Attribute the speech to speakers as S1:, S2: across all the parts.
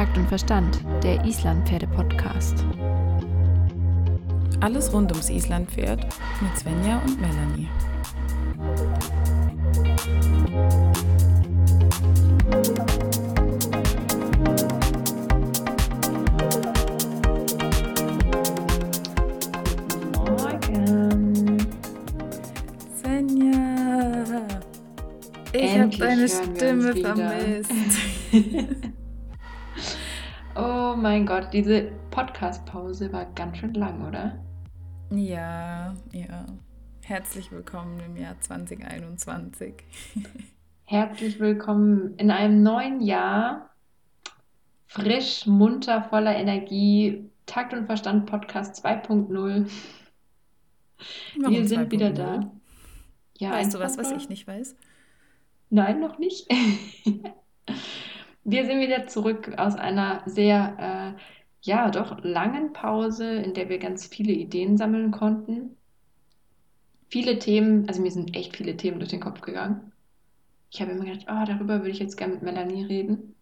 S1: Takt und Verstand, der Islandpferde-Podcast.
S2: Alles rund ums Islandpferd mit Svenja und Melanie.
S1: Morgen.
S2: Svenja, ich habe deine Stimme vermisst.
S1: Oh mein Gott, diese Podcast-Pause war ganz schön lang, oder?
S2: Ja, ja. Herzlich willkommen im Jahr 2021.
S1: Herzlich willkommen in einem neuen Jahr. Frisch, munter, voller Energie. Takt und Verstand Podcast 2.0.
S2: Warum
S1: Wir sind wieder
S2: 2.0?
S1: da. Ja,
S2: Weißt du was, was ich nicht weiß?
S1: Nein, noch nicht. Wir sind wieder zurück aus einer sehr, äh, ja, doch langen Pause, in der wir ganz viele Ideen sammeln konnten. Viele Themen, also mir sind echt viele Themen durch den Kopf gegangen. Ich habe immer gedacht, oh, darüber würde ich jetzt gerne mit Melanie reden.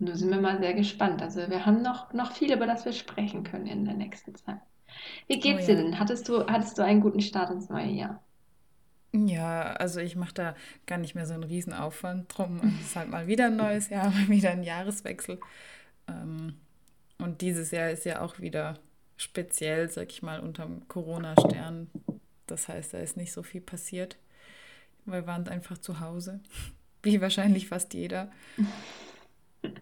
S1: Und da sind wir mal sehr gespannt. Also wir haben noch, noch viel, über das wir sprechen können in der nächsten Zeit. Wie geht's
S2: Oh
S1: dir
S2: ja.
S1: denn? Hattest du, hattest du einen guten Start ins neue Jahr?
S2: Ja, also ich mache da gar nicht mehr so einen Riesenaufwand drum. Es ist halt mal wieder ein neues Jahr, mal wieder ein Jahreswechsel. Ähm, Und dieses Jahr ist ja auch wieder speziell, sag ich mal, unterm Corona-Stern. Das heißt, da ist nicht so viel passiert. Wir waren einfach zu Hause, wie wahrscheinlich fast jeder.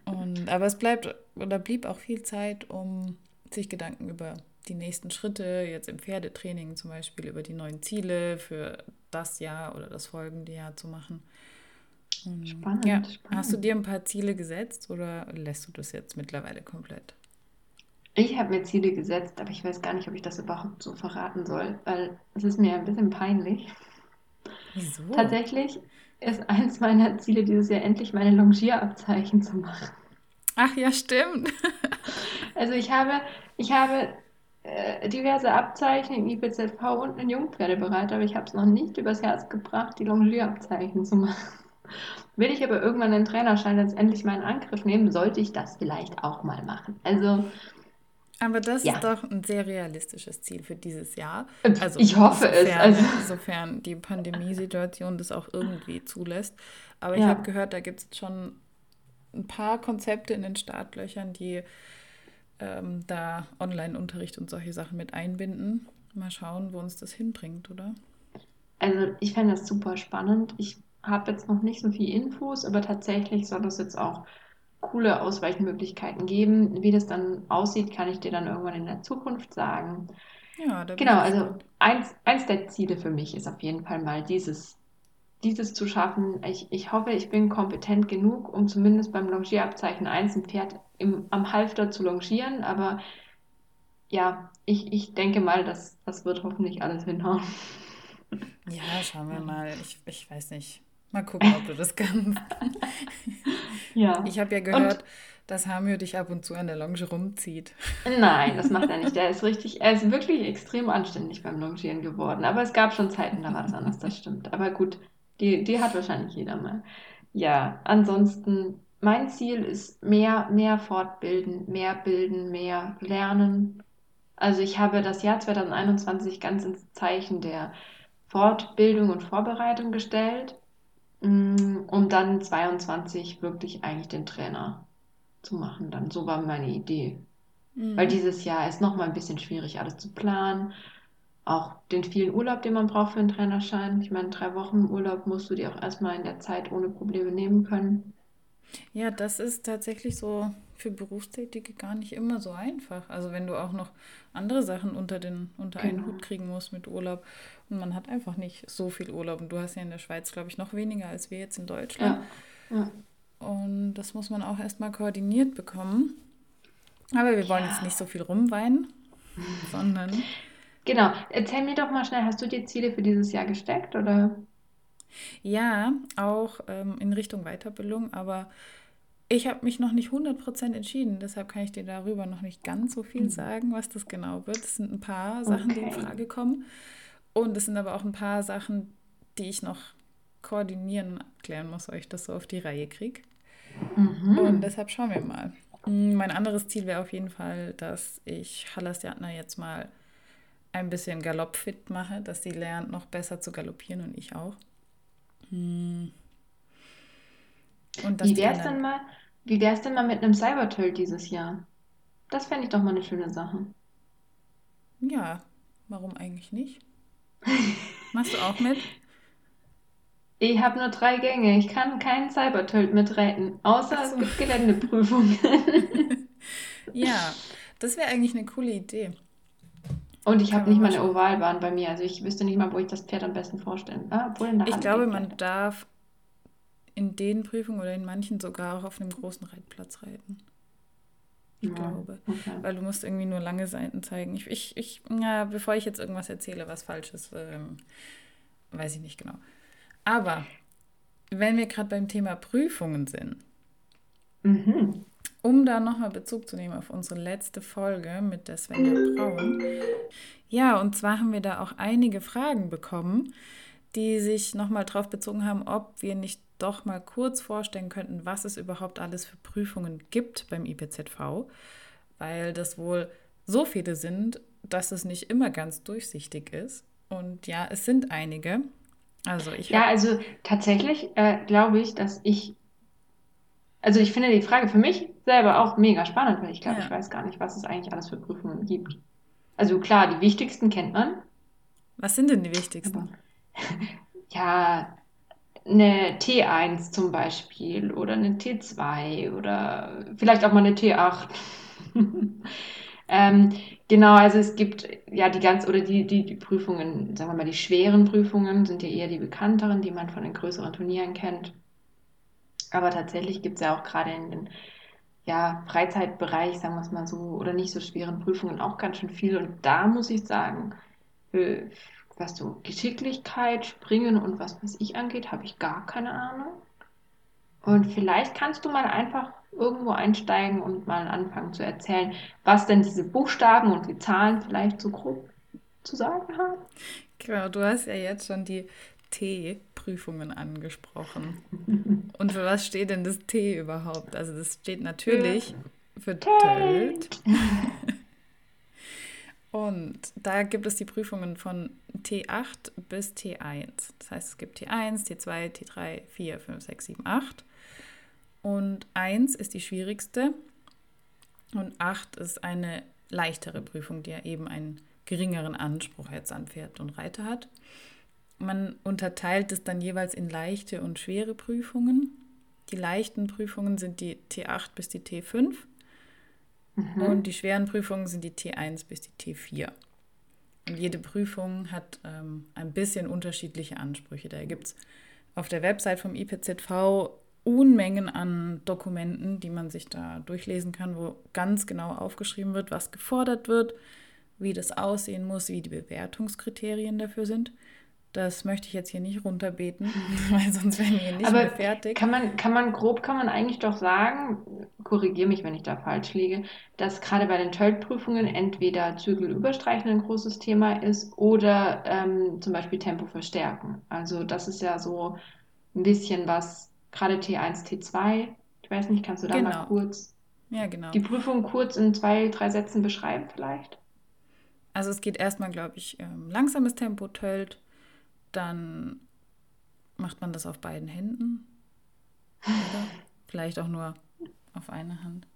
S2: Und, aber es bleibt oder blieb auch viel Zeit, um sich Gedanken über die nächsten Schritte, jetzt im Pferdetraining zum Beispiel, über die neuen Ziele für das Jahr oder das folgende Jahr zu machen. Und,
S1: Spannend,
S2: ja.
S1: spannend.
S2: Hast du dir ein paar Ziele gesetzt oder lässt du das jetzt mittlerweile komplett?
S1: Ich habe mir Ziele gesetzt, aber ich weiß gar nicht, ob ich das überhaupt so verraten soll, weil es ist mir ein bisschen peinlich.
S2: Wieso?
S1: Tatsächlich ist eins meiner Ziele dieses Jahr endlich meine Longierabzeichen zu machen.
S2: Ach ja, stimmt.
S1: Also ich habe, ich habe äh, diverse Abzeichen im IPZV und einen Jungpferdebereiter, aber ich habe es noch nicht übers Herz gebracht, die Longierabzeichen zu machen. Will ich aber irgendwann den Trainerschein jetzt endlich mal in Angriff nehmen, sollte ich das vielleicht auch mal machen. Also
S2: Aber das
S1: Ja.
S2: ist doch ein sehr realistisches Ziel für dieses Jahr.
S1: Äh,
S2: Also
S1: ich hoffe es,
S2: sofern,
S1: also-
S2: sofern die Pandemiesituation das auch irgendwie zulässt. Aber ich
S1: Ja.
S2: habe gehört, da gibt es schon ein paar Konzepte in den Startlöchern, die ähm, da Online-Unterricht und solche Sachen mit einbinden. Mal schauen, wo uns das hinbringt, oder?
S1: Also ich fände das super spannend. Ich habe jetzt noch nicht so viel Infos, aber tatsächlich soll es jetzt auch coole Ausweichmöglichkeiten geben. Wie das dann aussieht, kann ich dir dann irgendwann in der Zukunft sagen.
S2: Ja,
S1: Genau, also eins, eins der Ziele für mich ist auf jeden Fall mal dieses, dieses zu schaffen. Ich, ich hoffe, ich bin kompetent genug, um zumindest beim Longierabzeichen 1 ein Pferd im, am Halfter zu longieren, aber ja, ich, ich denke mal, das, das wird hoffentlich alles hinhauen.
S2: Ja, schauen wir mal. Ich, ich weiß nicht. Mal gucken, ob du das kannst.
S1: Ja.
S2: Ich habe ja gehört, dass Hamio dich ab und zu an der Longe rumzieht.
S1: Nein, das macht er nicht. Er ist richtig, er ist wirklich extrem anständig beim Longieren geworden. Aber es gab schon Zeiten, da war das anders, das stimmt. Aber gut, die, die hat wahrscheinlich jeder mal. Ja, ansonsten, mein Ziel ist mehr, mehr fortbilden, mehr bilden, mehr lernen. Also ich habe das Jahr 2021 ganz ins Zeichen der Fortbildung und Vorbereitung gestellt, mm, um dann 22 wirklich eigentlich den Trainer zu machen. Dann so war meine Idee. Weil dieses Jahr ist noch mal ein bisschen schwierig, alles zu planen. Auch den vielen Urlaub, den man braucht für einen Trainerschein. Ich meine, drei Wochen Urlaub musst du dir auch erstmal in der Zeit ohne Probleme nehmen können.
S2: Ja, das ist tatsächlich so für Berufstätige gar nicht immer so einfach. Also wenn du auch noch andere Sachen unter den unter einen
S1: Genau.
S2: Hut kriegen musst mit Urlaub und man hat einfach nicht so viel Urlaub und du hast ja in der Schweiz, glaube ich, noch weniger als wir jetzt in Deutschland.
S1: Ja, ja.
S2: Und das muss man auch erstmal koordiniert bekommen. Aber wir wollen
S1: Ja.
S2: jetzt nicht so viel rumweinen, sondern
S1: Genau. Erzähl mir doch mal schnell, hast du dir Ziele für dieses Jahr gesteckt oder?
S2: Ja, auch ähm, in Richtung Weiterbildung, aber ich habe mich noch nicht 100% entschieden, deshalb kann ich dir darüber noch nicht ganz so viel sagen, was das genau wird. Es sind ein paar Sachen, die in
S1: Okay.
S2: Frage kommen und es sind aber auch ein paar Sachen, die ich noch koordinieren und abklären muss, ob ich das so auf die Reihe kriege. Mhm. Und deshalb schauen wir mal. Mm, mein anderes Ziel wäre auf jeden Fall, dass ich Halasjatna jetzt mal ein bisschen galoppfit mache, dass sie lernt, noch besser zu galoppieren und ich auch.
S1: Und wie wär's denn mal, wie wär's denn mal mit einem Cybertölt dieses Jahr? Das fände ich doch mal eine schöne Sache.
S2: Ja, warum eigentlich nicht? Machst du auch mit?
S1: Ich habe nur drei Gänge. Ich kann keinen Cybertölt mitreiten, außer so. es gibt Geländeprüfungen.
S2: ja, das wäre eigentlich eine coole Idee.
S1: Und ich habe nicht mal eine Ovalbahn bei mir. Also ich wüsste nicht mal, wo ich das Pferd am besten vorstellen. Ah,
S2: obwohl in der ich glaube, man darf in den Prüfungen oder in manchen sogar auch auf einem großen Reitplatz reiten. Ich ja, glaube. Okay. Weil du musst irgendwie nur lange Seiten zeigen. Ich, ich, ich ja, bevor ich jetzt irgendwas erzähle, was falsch ist, ähm, weiß ich nicht genau. Aber wenn wir gerade beim Thema Prüfungen sind, mhm. Um da nochmal Bezug zu nehmen auf unsere letzte Folge mit der Svenja Braun. Ja, und zwar haben wir da auch einige Fragen bekommen, die sich nochmal darauf bezogen haben, ob wir nicht doch mal kurz vorstellen könnten, was es überhaupt alles für Prüfungen gibt beim IPZV, weil das wohl so viele sind, dass es nicht immer ganz durchsichtig ist. Und ja, es sind einige.
S1: Also ich ja, also tatsächlich äh, glaube ich, dass ich, also ich finde die Frage für mich selber auch mega spannend, weil ich glaube, ja. ich weiß gar nicht, was es eigentlich alles für Prüfungen gibt. Also klar, die wichtigsten kennt man.
S2: Was sind denn die wichtigsten? Aber,
S1: ja, eine T1 zum Beispiel oder eine T2 oder vielleicht auch mal eine T8. ähm, genau, also es gibt ja die ganz, oder die, die, die Prüfungen, sagen wir mal, die schweren Prüfungen sind ja eher die bekannteren, die man von den größeren Turnieren kennt. Aber tatsächlich gibt es ja auch gerade in den ja, Freizeitbereich, sagen wir es mal so, oder nicht so schweren Prüfungen auch ganz schön viel. Und da muss ich sagen, was so Geschicklichkeit, Springen und was weiß ich angeht, habe ich gar keine Ahnung. Und vielleicht kannst du mal einfach irgendwo einsteigen und mal anfangen zu erzählen, was denn diese Buchstaben und die Zahlen vielleicht so grob zu sagen haben.
S2: Genau, du hast ja jetzt schon die T-Prüfungen angesprochen. und für was steht denn das T überhaupt? Also das steht natürlich für Tölt. Und da gibt es die Prüfungen von T8 bis T1. Das heißt, es gibt T1, T2, T3, 4, 5, 6, 7, 8. Und 1 ist die schwierigste und 8 ist eine leichtere Prüfung, die ja eben einen geringeren Anspruch jetzt an Pferd und Reiter hat. Man unterteilt es dann jeweils in leichte und schwere Prüfungen. Die leichten Prüfungen sind die T8 bis die T5 Mhm. Und die schweren Prüfungen sind die T1 bis die T4. Und jede Prüfung hat ähm, ein bisschen unterschiedliche Ansprüche. Da gibt es auf der Website vom IPZV Unmengen an Dokumenten, die man sich da durchlesen kann, wo ganz genau aufgeschrieben wird, was gefordert wird, wie das aussehen muss, wie die Bewertungskriterien dafür sind. Das möchte ich jetzt hier nicht runterbeten, weil sonst wären wir nicht
S1: Aber mehr fertig. Kann man, kann man grob, kann man eigentlich doch sagen, korrigiere mich, wenn ich da falsch liege, dass gerade bei den TÖLT-Prüfungen entweder Zügel überstreichen ein großes Thema ist oder ähm, zum Beispiel Tempo verstärken. Also das ist ja so ein bisschen was, gerade T1, T2, ich weiß nicht, kannst du da genau. mal kurz ja, genau. die Prüfung kurz in zwei, drei Sätzen beschreiben vielleicht?
S2: Also es geht erstmal, glaube ich, ähm, langsames Tempo, Tölt, dann macht man das auf beiden Händen. Oder vielleicht auch nur auf einer Hand.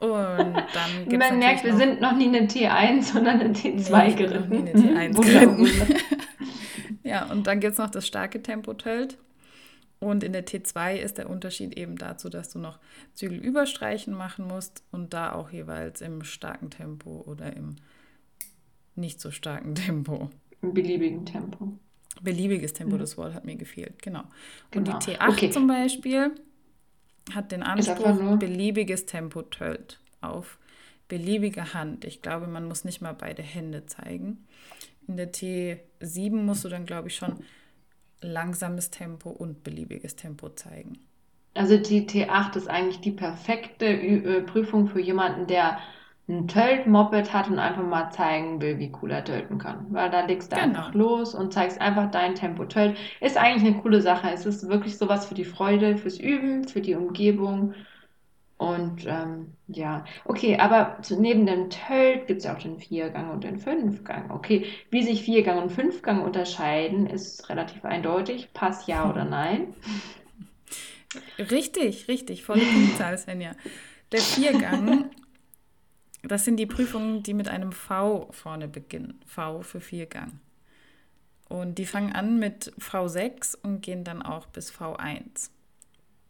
S1: Und dann gibt Man merkt, wir sind noch nie eine T1, sondern eine T2 nee, geritten. Noch nie eine T1
S2: geritten. ja, und dann gibt es noch das starke Tempo-Tölt. Und in der T2 ist der Unterschied eben dazu, dass du noch Zügel überstreichen machen musst und da auch jeweils im starken Tempo oder im nicht so starken Tempo
S1: im beliebigen Tempo.
S2: Beliebiges Tempo, mhm. das Wort hat mir gefehlt, genau. Und die genau. T8 okay. zum Beispiel hat den Anspruch, beliebiges Tempo tölt auf beliebige Hand. Ich glaube, man muss nicht mal beide Hände zeigen. In der T7 musst du dann, glaube ich, schon langsames Tempo und beliebiges Tempo zeigen.
S1: Also die T8 ist eigentlich die perfekte Prüfung für jemanden, der ein Tölt-Moped hat und einfach mal zeigen will, wie cool er tölten kann. Weil da legst du
S2: Genau.
S1: einfach los und zeigst einfach dein Tempo Tölt. Ist eigentlich eine coole Sache. Es ist wirklich sowas für die Freude, fürs Üben, für die Umgebung. Und ähm, ja, okay, aber neben dem Tölt gibt es ja auch den Viergang und den Fünfgang. Okay, wie sich Viergang und Fünfgang unterscheiden, ist relativ eindeutig. Pass ja oder nein.
S2: Richtig, richtig, volle Punktzahl, Svenja. Der Viergang, das sind die Prüfungen, die mit einem V vorne beginnen. V für Viergang. Und die fangen an mit V6 und gehen dann auch bis V1.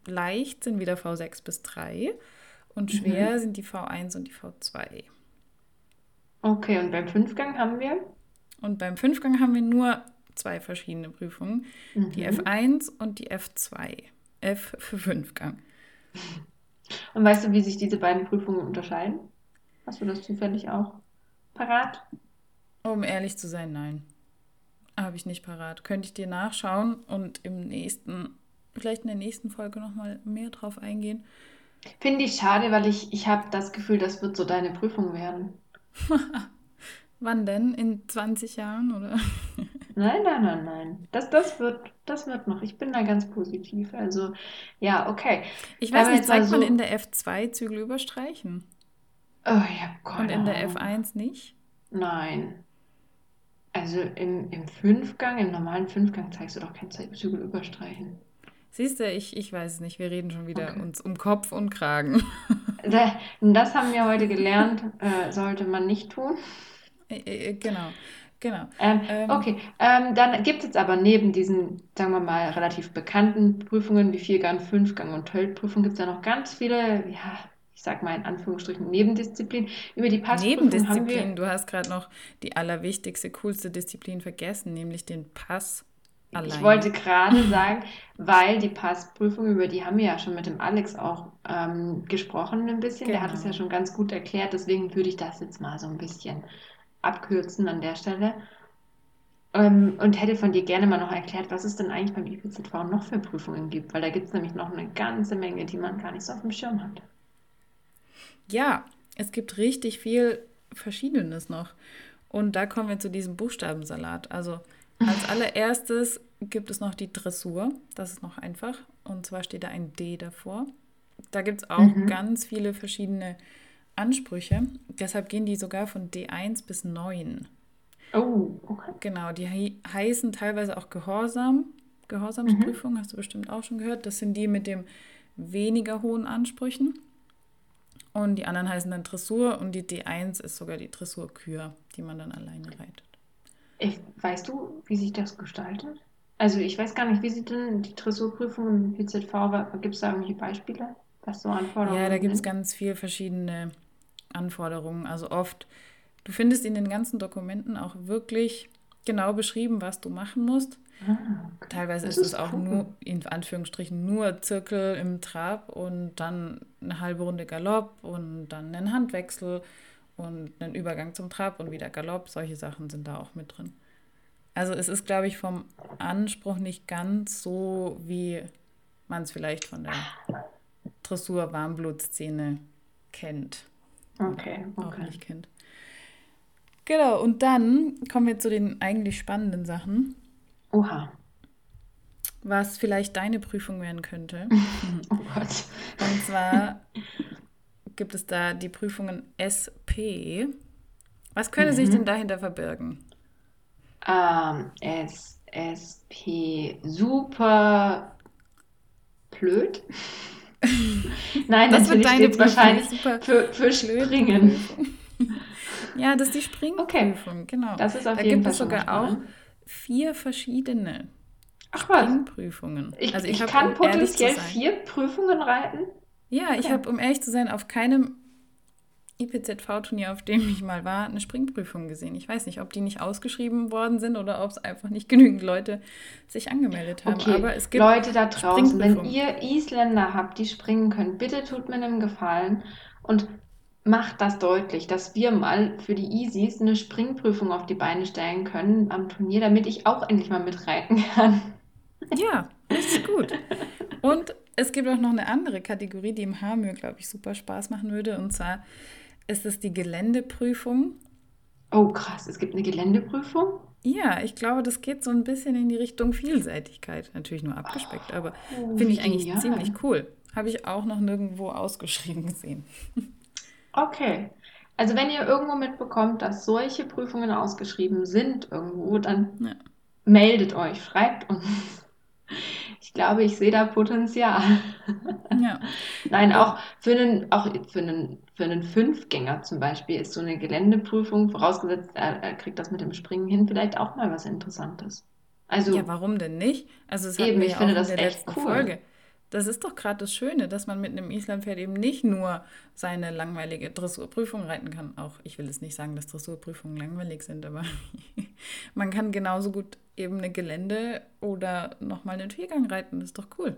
S2: Leicht sind wieder V6 bis 3 und schwer sind die V1 und die V2.
S1: Okay, und beim Fünfgang haben wir?
S2: Und beim Fünfgang haben wir nur zwei verschiedene Prüfungen, die
S1: Mhm.
S2: F1 und die F2. F für Fünfgang.
S1: Und weißt du, wie sich diese beiden Prüfungen unterscheiden? Hast du das zufällig auch parat?
S2: Um ehrlich zu sein, nein. Habe ich nicht parat. Könnte ich dir nachschauen und im nächsten, vielleicht in der nächsten Folge nochmal mehr drauf eingehen.
S1: Finde ich schade, weil ich, ich habe das Gefühl, das wird so deine Prüfung werden.
S2: Wann denn? In 20 Jahren oder?
S1: Nein, nein, nein, nein. Das, das wird, das wird noch. Ich bin da ganz positiv. Also, ja, okay.
S2: Ich weiß
S1: Aber
S2: nicht,
S1: jetzt mal
S2: zeigt man
S1: so.
S2: in der F2 Zügel überstreichen
S1: Oh, ich habe
S2: und
S1: keine
S2: in der
S1: Ahnung.
S2: F1 nicht?
S1: Nein. Also im, im Fünfgang, im normalen Fünfgang zeigst du doch kein Zügel überstreichen.
S2: Siehst du, ich, ich weiß es nicht. Wir reden schon wieder
S1: Okay.
S2: uns um Kopf und Kragen.
S1: Da- Das haben wir heute gelernt, äh, sollte man nicht tun.
S2: Äh, äh, genau, genau.
S1: Ähm,
S2: Ähm,
S1: okay, ähm, dann gibt es jetzt aber neben diesen, sagen wir mal, relativ bekannten Prüfungen wie Viergang, Fünfgang und Tölt-Prüfung gibt es ja noch ganz viele, ja, ich sag mal in Anführungsstrichen Nebendisziplinen. Über die Passprüfung haben wir,
S2: Nebendisziplin, du hast gerade noch die allerwichtigste, coolste Disziplin vergessen, nämlich den Pass
S1: ich
S2: alleine.
S1: wollte gerade sagen, weil die Passprüfung, über die haben wir ja schon mit dem Alex auch ähm, gesprochen ein bisschen. Der hat es ja
S2: Genau.
S1: schon ganz gut erklärt, deswegen würde ich das jetzt mal so ein bisschen abkürzen an der Stelle. Ähm, und hätte von dir gerne mal noch erklärt, was es denn eigentlich beim IPZV noch für Prüfungen gibt, weil da gibt es nämlich noch eine ganze Menge, die man gar nicht so auf dem Schirm hat.
S2: Ja, es gibt richtig viel Verschiedenes noch. Und da kommen wir zu diesem Buchstabensalat. Also als allererstes gibt es noch die Dressur. Das ist noch einfach. Und zwar steht da ein D davor. Da gibt es auch
S1: Mhm.
S2: ganz viele verschiedene Ansprüche. Deshalb gehen die sogar von D1 bis 9.
S1: Oh, okay.
S2: Genau, die hei- heißen teilweise auch Gehorsam. Gehorsamsprüfung, hast du bestimmt auch schon gehört. Das sind die mit dem weniger hohen Ansprüchen. Und die anderen heißen dann Dressur und die D1 ist sogar die Dressurkür, die man dann alleine reitet.
S1: Ich, weißt du, wie sich das gestaltet? Also ich weiß gar nicht, wie sieht denn die Dressurprüfung im PZV, gibt es da irgendwelche Beispiele, was so Anforderungen
S2: Ja, da gibt es ganz viel verschiedene Anforderungen. Also oft, du findest in den ganzen Dokumenten auch wirklich genau beschrieben, was du machen musst.
S1: Ah, okay.
S2: Teilweise
S1: Das
S2: ist es
S1: ist
S2: auch
S1: cool.
S2: nur, in Anführungsstrichen, nur Zirkel im Trab und dann eine halbe Runde Galopp und dann einen Handwechsel und einen Übergang zum Trab und wieder Galopp. Solche Sachen sind da auch mit drin. Also es ist, glaube ich, vom Anspruch nicht ganz so, wie man es vielleicht von der Dressur-Warmblutszene kennt
S1: Okay,
S2: auch
S1: okay.
S2: nicht kennt. Genau, und dann kommen wir zu den eigentlich spannenden Sachen,
S1: Oha.
S2: was vielleicht deine Prüfung werden könnte.
S1: Oh Gott.
S2: Und zwar gibt es da die Prüfungen SP. Was könnte sich denn dahinter verbirgen?
S1: Ähm, S, SP, super blöd. Nein,
S2: Das wird
S1: natürlich
S2: deine
S1: steht wahrscheinlich
S2: super
S1: für, für Springen.
S2: Ja, das ist die Springprüfung, genau.
S1: Das ist auf
S2: Da
S1: jeden
S2: gibt
S1: Fall
S2: es sogar auch
S1: spannend.
S2: Vier verschiedene
S1: Ach
S2: Springprüfungen.
S1: ich,
S2: Also
S1: ich
S2: hab,
S1: kann
S2: um
S1: potenziell vier Prüfungen reiten?
S2: Ja, ich habe, um ehrlich zu sein, auf keinem IPZV-Turnier, auf dem ich mal war, eine Springprüfung gesehen. Ich weiß nicht, ob die nicht ausgeschrieben worden sind oder ob es einfach nicht genügend Leute sich angemeldet haben.
S1: Okay,
S2: Aber es gibt
S1: Leute da draußen, wenn ihr Isländer habt, die springen können, bitte tut mir einen Gefallen und macht das deutlich, dass wir mal für die Easies eine Springprüfung auf die Beine stellen können am Turnier, damit ich auch endlich mal mitreiten kann.
S2: Ja, richtig gut. Und es gibt auch noch eine andere Kategorie, die im Hamür, glaube ich, super Spaß machen würde. Und zwar ist es die Geländeprüfung.
S1: Oh, krass, es gibt eine Geländeprüfung?
S2: Ja, ich glaube, das geht so ein bisschen in die Richtung Vielseitigkeit. Natürlich nur abgespeckt, aber
S1: Oh,
S2: finde
S1: wie
S2: ich eigentlich
S1: genial.
S2: ziemlich cool. Habe ich auch noch nirgendwo ausgeschrieben gesehen.
S1: Okay. Also wenn ihr irgendwo mitbekommt, dass solche Prüfungen ausgeschrieben sind irgendwo, dann
S2: Ja.
S1: meldet euch, schreibt uns. Ich glaube, ich sehe da Potenzial.
S2: Ja.
S1: Nein, auch für einen, auch für einen, für einen Fünfgänger zum Beispiel ist so eine Geländeprüfung, vorausgesetzt, er, er kriegt das mit dem Springen hin, vielleicht auch mal was Interessantes.
S2: Ja,
S1: Also
S2: warum denn nicht? Also, hatten
S1: eben, ich
S2: ja
S1: finde das echt cool.
S2: Folge. Das ist doch gerade das Schöne, dass man mit einem Islandpferd eben nicht nur seine langweilige Dressurprüfung reiten kann. Auch ich will jetzt nicht sagen, dass Dressurprüfungen langweilig sind, aber man kann genauso gut eben eine Gelände oder nochmal einen Viergang reiten. Das ist doch cool.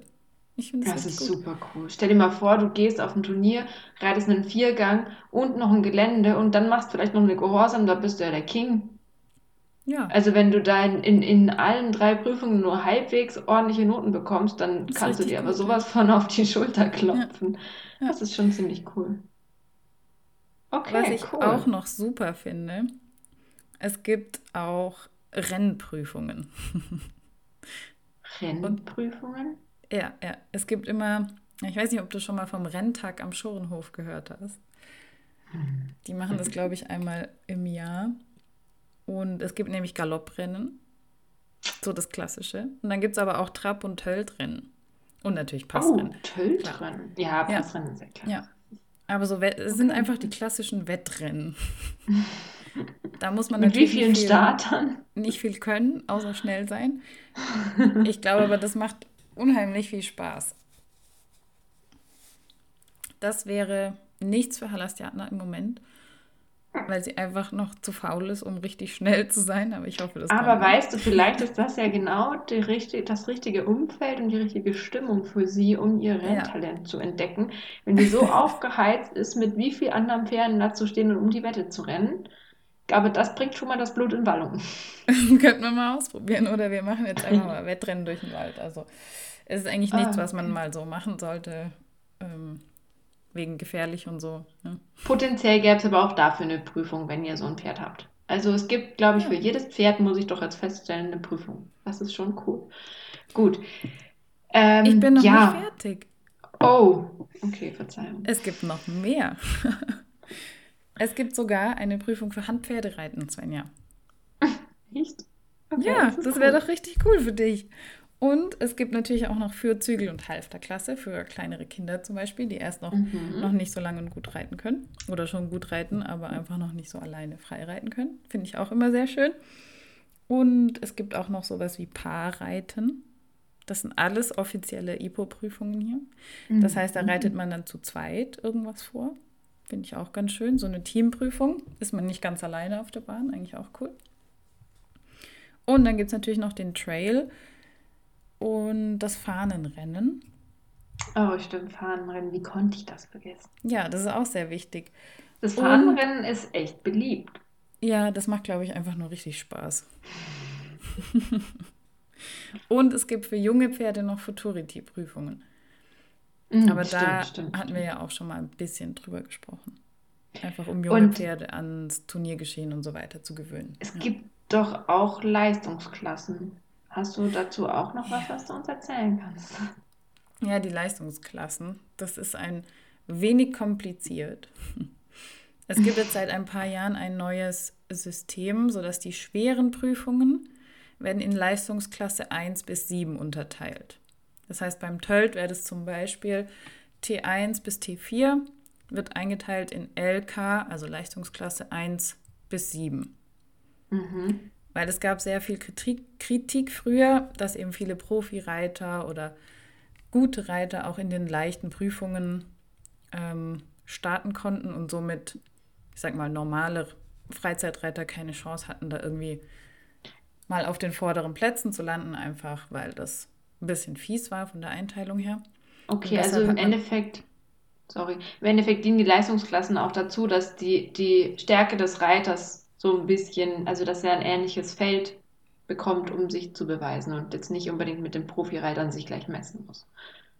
S2: Ich finde das
S1: Das ist
S2: gut.
S1: super cool. Stell dir mal vor, du gehst auf ein Turnier, reitest einen Viergang und noch ein Gelände und dann machst vielleicht noch eine Gehorsam, da bist du ja der King.
S2: Ja,
S1: Also wenn du da in, in, allen drei Prüfungen nur halbwegs ordentliche Noten bekommst, dann
S2: das
S1: kannst du dir aber
S2: ja.
S1: sowas von auf die Schulter
S2: Ja,
S1: klopfen.
S2: ja.
S1: Das ist schon ziemlich cool.
S2: Was
S1: Okay,
S2: ich
S1: cool.
S2: auch noch super finde, es gibt auch Rennprüfungen. Und
S1: Rennprüfungen?
S2: ja, ja, es gibt immer, ich weiß nicht, ob du schon mal vom Renntag am Schorenhof gehört hast. Die machen das, glaube ich, einmal im Jahr. Und es gibt nämlich Galopprennen, so das Klassische. Und dann gibt es aber auch Trab- und Töltrennen. Und natürlich
S1: Oh,
S2: Passrennen, klar.
S1: Töltrennen. Ja,
S2: Ja,
S1: Passrennen ist ja klar.
S2: ja. Aber so es sind
S1: Okay.
S2: einfach die klassischen Wettrennen. Da muss man
S1: Mit wie
S2: natürlich
S1: vielen
S2: viel,
S1: Startern?
S2: nicht viel können, außer schnell sein. Ich glaube aber, das macht unheimlich viel Spaß. Das wäre nichts für Halastiatna im Moment, weil sie einfach noch zu faul ist, um richtig schnell zu sein. Aber ich hoffe, das
S1: Aber weißt du, vielleicht ist das ja genau die richtig, das richtige Umfeld und die richtige Stimmung für sie, um ihr
S2: Ja,
S1: Renntalent zu entdecken. Wenn die so aufgeheizt ist, mit wie viel anderen Pferden da zu stehen und um die Wette zu rennen. Glaube, das bringt schon mal das Blut in Wallung.
S2: könnten wir mal ausprobieren. Oder wir machen jetzt einfach mal Wettrennen durch den Wald. Also es ist eigentlich nichts,
S1: Ah,
S2: was man
S1: okay.
S2: mal so machen sollte, ähm, wegen gefährlich und so. Ne?
S1: Potenziell gäbe es aber auch dafür eine Prüfung, wenn ihr so ein Pferd habt. Also es gibt, glaube ich, für jedes Pferd, muss ich doch jetzt feststellen, eine Prüfung. Das ist schon cool. Gut.
S2: ich
S1: Ähm,
S2: bin noch nicht
S1: ja.
S2: fertig.
S1: Oh, okay, Verzeihung.
S2: Es gibt noch mehr. Es gibt sogar eine Prüfung für Handpferdereiten, Svenja.
S1: Echt? Okay,
S2: Ja,
S1: das
S2: das wäre doch richtig cool für dich. Und es gibt natürlich auch noch für Zügel- und Halfterklasse, für kleinere Kinder zum Beispiel, die erst noch, noch
S1: Mhm.
S2: nicht so lange und gut reiten können. Oder schon gut reiten, aber einfach noch nicht so alleine frei reiten können. Finde ich auch immer sehr schön. Und es gibt auch noch sowas wie Paarreiten. Das sind alles offizielle IPO-Prüfungen hier. Das heißt, da reitet
S1: Mhm.
S2: man dann zu zweit irgendwas vor. Finde ich auch ganz schön. So eine Teamprüfung. Ist man nicht ganz alleine auf der Bahn. Eigentlich auch cool. Und dann gibt es natürlich noch den Trail und das Fahnenrennen.
S1: Oh, stimmt, Fahnenrennen. Wie konnte ich das vergessen?
S2: Ja, das ist auch sehr wichtig.
S1: Das
S2: Und
S1: Fahnenrennen ist echt beliebt.
S2: ja, das macht, glaube ich, einfach nur richtig Spaß. Und es gibt für junge Pferde noch Futurity-Prüfungen.
S1: Mhm,
S2: Aber da
S1: stimmt, stimmt,
S2: hatten wir
S1: stimmt.
S2: ja auch schon mal ein bisschen drüber gesprochen. Einfach um junge
S1: Und
S2: Pferde ans Turniergeschehen und so weiter zu gewöhnen.
S1: es
S2: Ja.
S1: gibt doch auch Leistungsklassen. Hast du dazu auch noch was, was du uns erzählen kannst?
S2: Ja, die Leistungsklassen. Das ist ein wenig kompliziert. Es gibt jetzt seit ein paar Jahren ein neues System, sodass die schweren Prüfungen werden in Leistungsklasse 1 bis 7 unterteilt. Das heißt, beim Tölt wäre das zum Beispiel T1 bis T4 wird eingeteilt in LK, also Leistungsklasse 1 bis 7.
S1: Mhm.
S2: Weil es gab sehr viel Kritik, Kritik früher, dass eben viele Profireiter oder gute Reiter auch in den leichten Prüfungen ähm, starten konnten und somit, ich sag mal, normale Freizeitreiter keine Chance hatten, da irgendwie mal auf den vorderen Plätzen zu landen, einfach weil das ein bisschen fies war von der Einteilung her.
S1: Okay, also im Endeffekt, sorry, im Endeffekt dienen die Leistungsklassen auch dazu, dass die, die Stärke des Reiters so ein bisschen, also dass er ein ähnliches Feld bekommt, um sich zu beweisen und jetzt nicht unbedingt mit den Profireitern sich gleich messen muss.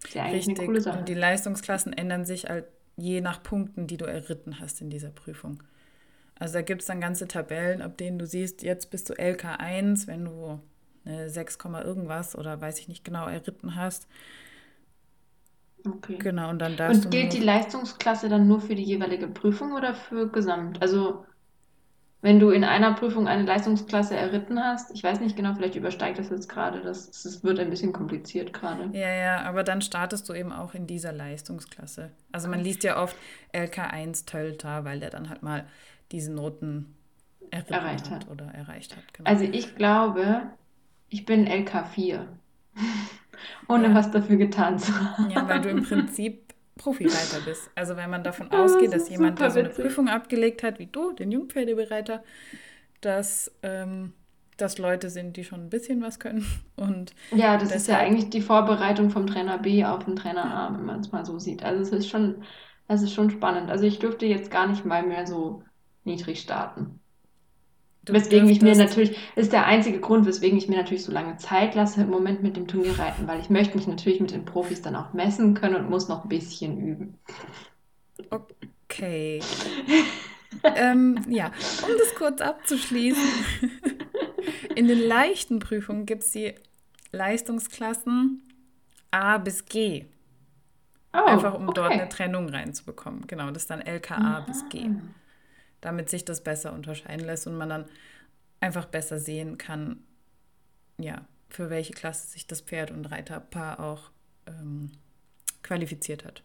S1: Ist ja eigentlich eine coole
S2: richtig, und die
S1: Sache.
S2: Leistungsklassen ändern sich halt je nach Punkten, die du erritten hast in dieser Prüfung. Also da gibt es dann ganze Tabellen, ab denen du siehst, jetzt bist du LK1, wenn du eine 6, irgendwas oder weiß ich nicht genau erritten hast.
S1: Okay.
S2: Genau, und dann darfst
S1: Und gilt die. Leistungsklasse dann nur für die jeweilige Prüfung oder für Gesamt? Also, wenn du in einer Prüfung eine Leistungsklasse erritten hast, ich weiß nicht genau, vielleicht übersteigt das jetzt gerade, das, das wird ein bisschen kompliziert gerade.
S2: Ja, ja, aber dann startest du eben auch in dieser Leistungsklasse. Also man liest ja oft LK1 Tölter, weil der dann halt mal diese Noten
S1: Erreicht hat.
S2: hat oder erreicht hat. Genau.
S1: Also ich glaube, ich bin LK4, ohne
S2: Ja,
S1: was dafür getan zu
S2: ja, weil du im
S1: haben.
S2: Prinzip Profireiter bist. Also wenn man davon
S1: Das
S2: ausgeht, dass jemand, der so eine
S1: witzig.
S2: Prüfung abgelegt hat, wie du, den Jungpferdebereiter, dass ähm, das Leute sind, die schon ein bisschen was können. Und
S1: Ja, das ist ja eigentlich die Vorbereitung vom Trainer B auf den Trainer
S2: ja,
S1: A, wenn man es mal so sieht. Also es ist schon, es ist schon spannend. Also ich dürfte jetzt gar nicht mal mehr so niedrig starten.
S2: Du
S1: Weswegen ich mir natürlich, ist der einzige Grund, weswegen ich mir natürlich so lange Zeit lasse im Moment mit dem Turnierreiten, weil ich möchte mich natürlich mit den Profis dann auch messen können und muss noch ein bisschen üben.
S2: okay. Ähm, ja, um das kurz abzuschließen. In den leichten Prüfungen gibt es die Leistungsklassen A bis G. Einfach
S1: Oh,
S2: um dort eine
S1: okay.
S2: Trennung reinzubekommen. Genau, das ist dann LKA bis G. Damit sich das besser unterscheiden lässt und man dann einfach besser sehen kann, ja, für welche Klasse sich das Pferd und Reiterpaar auch ähm, qualifiziert hat.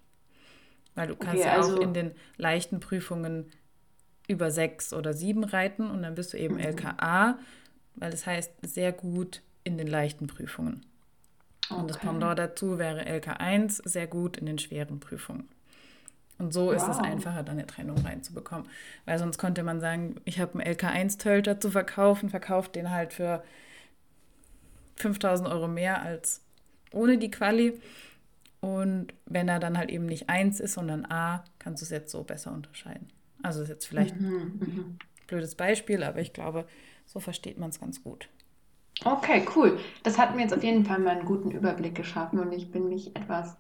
S2: Weil du kannst
S1: Okay,
S2: ja auch in
S1: also,
S2: den leichten Prüfungen über sechs oder sieben reiten und dann bist du eben
S1: mhm.
S2: LKA, weil das heißt sehr gut in den leichten Prüfungen. Und das
S1: Okay.
S2: Pendant dazu wäre LK1 sehr gut in den schweren Prüfungen. Und so ist es
S1: Wow.
S2: einfacher, dann eine Trennung reinzubekommen. Weil sonst konnte man sagen, ich habe einen LK1-Tölter zu verkaufen, verkauft den halt für 5000 Euro mehr als ohne die Quali. Und wenn er dann halt eben nicht 1 ist, sondern A, kannst du es jetzt so besser unterscheiden. Also ist jetzt vielleicht ein
S1: Mhm, mhm.
S2: blödes Beispiel, aber ich glaube, so versteht man es ganz gut.
S1: Okay, cool. Das hat mir jetzt auf jeden Fall mal einen guten Überblick geschaffen und ich bin mich etwas,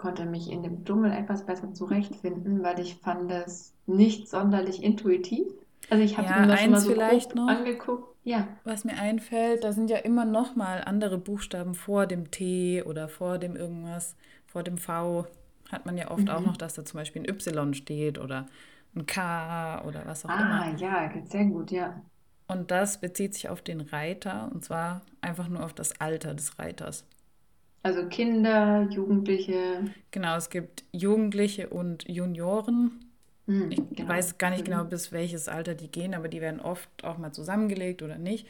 S1: konnte mich in dem Dschungel etwas besser zurechtfinden, weil ich fand es nicht sonderlich intuitiv. Also ich habe
S2: Ja,
S1: mir das mal so
S2: vielleicht noch,
S1: angeguckt. Ja.
S2: was mir einfällt, da sind ja immer noch mal andere Buchstaben vor dem T oder vor dem irgendwas, vor dem V. Hat man ja oft auch noch,
S1: Mhm.
S2: dass da zum Beispiel ein Y steht oder ein K oder was auch immer.
S1: Ah, ja, geht sehr gut, ja.
S2: Und das bezieht sich auf den Reiter und zwar einfach nur auf das Alter des Reiters.
S1: Also Kinder, Jugendliche.
S2: Genau, es gibt Jugendliche und Junioren. Ich
S1: Hm, genau.
S2: weiß gar nicht genau,
S1: Mhm.
S2: bis welches Alter die gehen, aber die werden oft auch mal zusammengelegt oder nicht.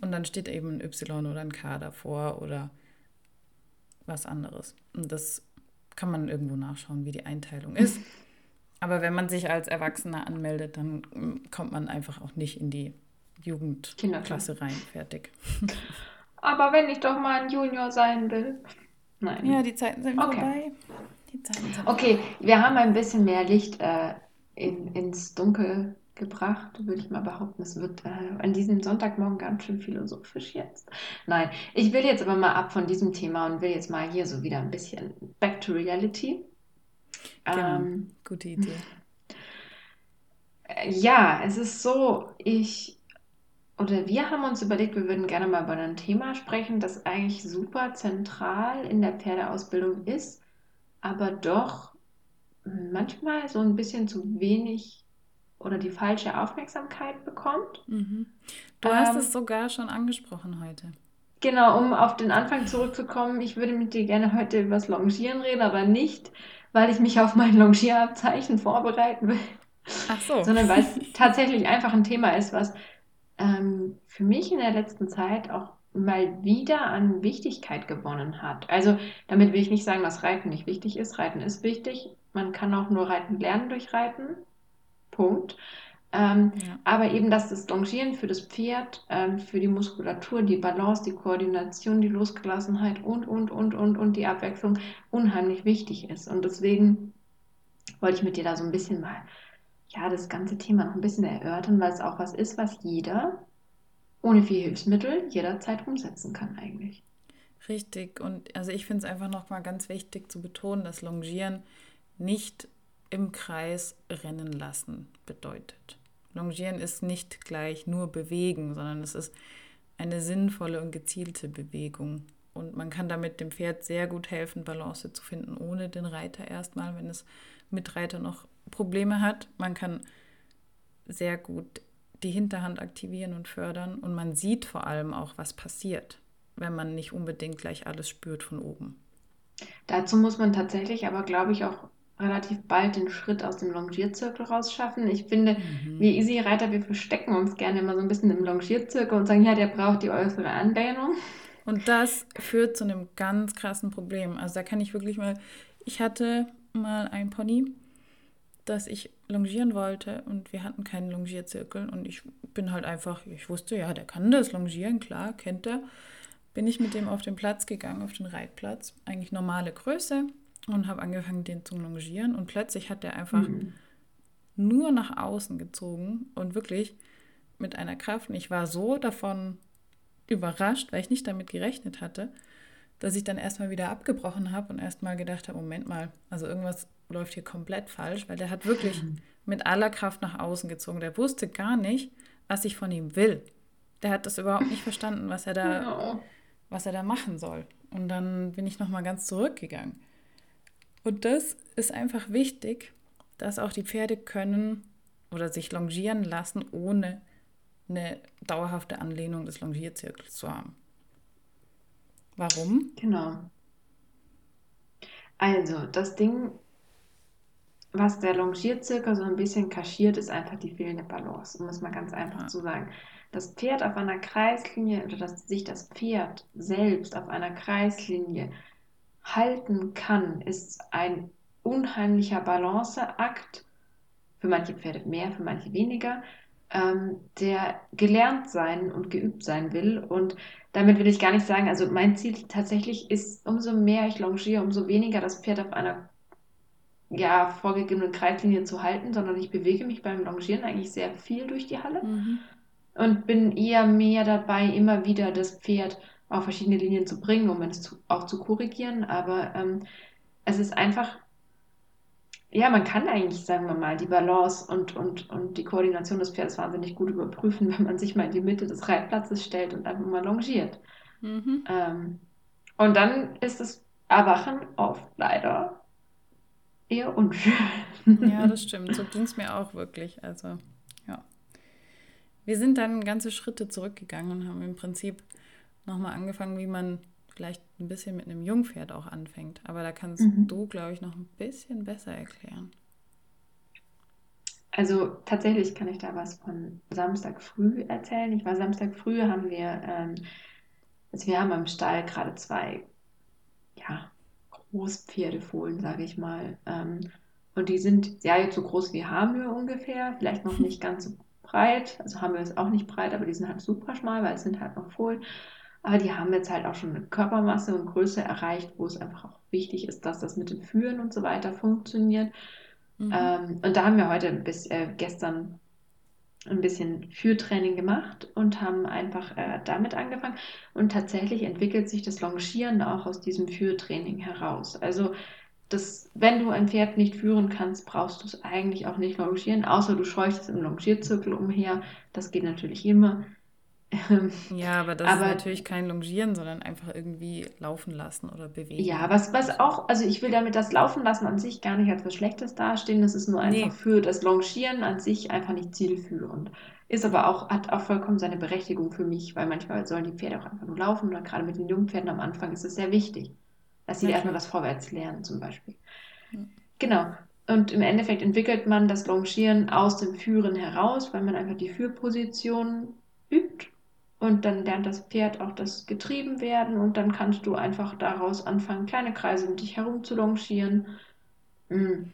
S2: Und dann steht eben ein Y oder ein K davor oder was anderes. Und das kann man irgendwo nachschauen, wie die Einteilung ist. Aber wenn man sich als Erwachsener anmeldet, dann mm, kommt man einfach auch nicht in die. Jugendklasse rein. Fertig.
S1: Aber wenn ich doch mal ein Junior sein will.
S2: Ja,
S1: Nein.
S2: die Zeiten sind
S1: Okay.
S2: vorbei. Die Zeiten sind
S1: Okay,
S2: vorbei.
S1: wir haben ein bisschen mehr Licht äh, in, ins Dunkel gebracht, würde ich mal behaupten. Es wird äh, an diesem Sonntagmorgen ganz schön philosophisch jetzt. Nein, ich will jetzt aber mal ab von diesem Thema und will jetzt mal hier so wieder ein bisschen back to reality.
S2: Genau,
S1: Ähm,
S2: gute Idee.
S1: ja, es ist so, ich oder wir haben uns überlegt, wir würden gerne mal über ein Thema sprechen, das eigentlich super zentral in der Pferdeausbildung ist, aber doch manchmal so ein bisschen zu wenig oder die falsche Aufmerksamkeit bekommt.
S2: Mhm. Du hast es
S1: Ähm,
S2: sogar schon angesprochen heute.
S1: genau, um auf den Anfang zurückzukommen, ich würde mit dir gerne heute über das Longieren reden, aber nicht, weil ich mich auf mein Longierabzeichen vorbereiten will,
S2: Ach so.
S1: sondern weil es tatsächlich einfach ein Thema ist, was ähm, für mich in der letzten Zeit auch mal wieder an Wichtigkeit gewonnen hat. Also damit will ich nicht sagen, dass Reiten nicht wichtig ist. Reiten ist wichtig. Man kann auch nur Reiten lernen durch Reiten. Punkt. Ähm,
S2: Ja.
S1: aber eben, dass das Longieren für das Pferd, ähm, für die Muskulatur, die Balance, die Koordination, die Losgelassenheit und, und, und, und, und die Abwechslung unheimlich wichtig ist. Und deswegen wollte ich mit dir da so ein bisschen mal, ja, das ganze Thema noch ein bisschen erörtern, weil es auch was ist, was jeder ohne viel Hilfsmittel jederzeit umsetzen kann eigentlich.
S2: Richtig. Und also ich finde es einfach nochmal ganz wichtig zu betonen, dass Longieren nicht im Kreis rennen lassen bedeutet. Longieren ist nicht gleich nur bewegen, sondern es ist eine sinnvolle und gezielte Bewegung. Und man kann damit dem Pferd sehr gut helfen, Balance zu finden, ohne den Reiter erstmal, wenn es mit Reiter noch Probleme hat. Man kann sehr gut die Hinterhand aktivieren und fördern und man sieht vor allem auch, was passiert, wenn man nicht unbedingt gleich alles spürt von oben.
S1: Dazu muss man tatsächlich aber, glaube ich, auch relativ bald den Schritt aus dem Longierzirkel rausschaffen. Ich finde, mhm. wir Easy-Reiter, wir verstecken uns gerne immer so ein bisschen im Longierzirkel und sagen, ja, der braucht die äußere Anlehnung.
S2: Und das führt zu einem ganz krassen Problem. Also da kann ich wirklich mal, ich hatte mal ein Pony, das ich longieren wollte und wir hatten keinen Longierzirkel und ich bin halt einfach, ich wusste, ja, der kann das longieren, klar, kennt er. Bin ich mit dem auf den Platz gegangen, auf den Reitplatz, eigentlich normale Größe, und habe angefangen, den zu longieren. Und plötzlich hat der einfach mhm. nur nach außen gezogen und wirklich mit einer Kraft. Und ich war so davon überrascht, weil ich nicht damit gerechnet hatte, dass ich dann erstmal wieder abgebrochen habe und erstmal gedacht habe, Moment mal, also irgendwas läuft hier komplett falsch, weil der hat wirklich mit aller Kraft nach außen gezogen. Der wusste gar nicht, was ich von ihm will. Der hat das überhaupt nicht verstanden, was er da, was er da machen soll. Und dann bin ich nochmal ganz zurückgegangen. Und das ist einfach wichtig, dass auch die Pferde können oder sich longieren lassen, ohne eine dauerhafte Anlehnung des Longierzirkels zu haben. Warum?
S1: Genau. Also, das Ding, was der Longierzirkel so ein bisschen kaschiert, ist einfach die fehlende Balance, um es mal ganz einfach ja. zu sagen. Das Pferd auf einer Kreislinie oder dass sich das Pferd selbst auf einer Kreislinie halten kann, ist ein unheimlicher Balanceakt, für manche Pferde mehr, für manche weniger, ähm, der gelernt sein und geübt sein will. Und damit will ich gar nicht sagen, also mein Ziel tatsächlich ist, umso mehr ich longiere, umso weniger das Pferd auf einer ja, vorgegebenen Kreislinie zu halten, sondern ich bewege mich beim Longieren eigentlich sehr viel durch die Halle mhm. und bin eher mehr dabei, immer wieder das Pferd auf verschiedene Linien zu bringen, um es zu, auch zu korrigieren. Aber ähm, es ist einfach, ja, man kann eigentlich, sagen wir mal, die Balance und, und, und die Koordination des Pferdes wahnsinnig gut überprüfen, wenn man sich mal in die Mitte des Reitplatzes stellt und einfach mal longiert. Mhm. Ähm, und dann ist das Erwachen oft leider eher unschön.
S2: Ja, das stimmt. So ging es mir auch wirklich. Also, ja. Wir sind dann ganze Schritte zurückgegangen und haben im Prinzip nochmal angefangen, wie man vielleicht ein bisschen mit einem Jungpferd auch anfängt. Aber da kannst mhm. du, glaube ich, noch ein bisschen besser erklären.
S1: Also tatsächlich kann ich da was von Samstag früh erzählen. Ich war Samstag früh, haben wir, ähm, also wir haben im Stall gerade zwei, ja, Großpferdefohlen, sage ich mal. Ähm, und die sind ja jetzt so groß wie Hamir ungefähr, vielleicht noch nicht ganz so breit. Also Hamir ist auch nicht breit, aber die sind halt super schmal, weil es sind halt noch Fohlen. Aber die haben jetzt halt auch schon eine Körpermasse und Größe erreicht, wo es einfach auch wichtig ist, dass das mit dem Führen und so weiter funktioniert. Mhm. Ähm, und da haben wir heute bis äh, gestern ein bisschen Führtraining gemacht und haben einfach äh, damit angefangen. Und tatsächlich entwickelt sich das Longieren auch aus diesem Führtraining heraus. Also das, wenn du ein Pferd nicht führen kannst, brauchst du es eigentlich auch nicht longieren, außer du scheuchst im Longierzirkel umher. Das geht natürlich immer.
S2: Ja, aber das aber, ist natürlich kein Longieren, sondern einfach irgendwie laufen lassen oder bewegen.
S1: Ja, was, was auch, also ich will damit das Laufen lassen an sich gar nicht als was Schlechtes dastehen. Das ist nur einfach nee. für das Longieren an sich einfach nicht zielführend. Ist aber auch, hat auch vollkommen seine Berechtigung für mich, weil manchmal sollen die Pferde auch einfach nur laufen oder gerade mit den Jungpferden am Anfang ist es sehr wichtig, dass sie okay. erstmal was vorwärts lernen zum Beispiel. Mhm. Genau. Und im Endeffekt entwickelt man das Longieren aus dem Führen heraus, weil man einfach die Führposition übt und dann lernt das Pferd auch das getrieben werden und dann kannst du einfach daraus anfangen, kleine Kreise um dich herum zu longieren, hm,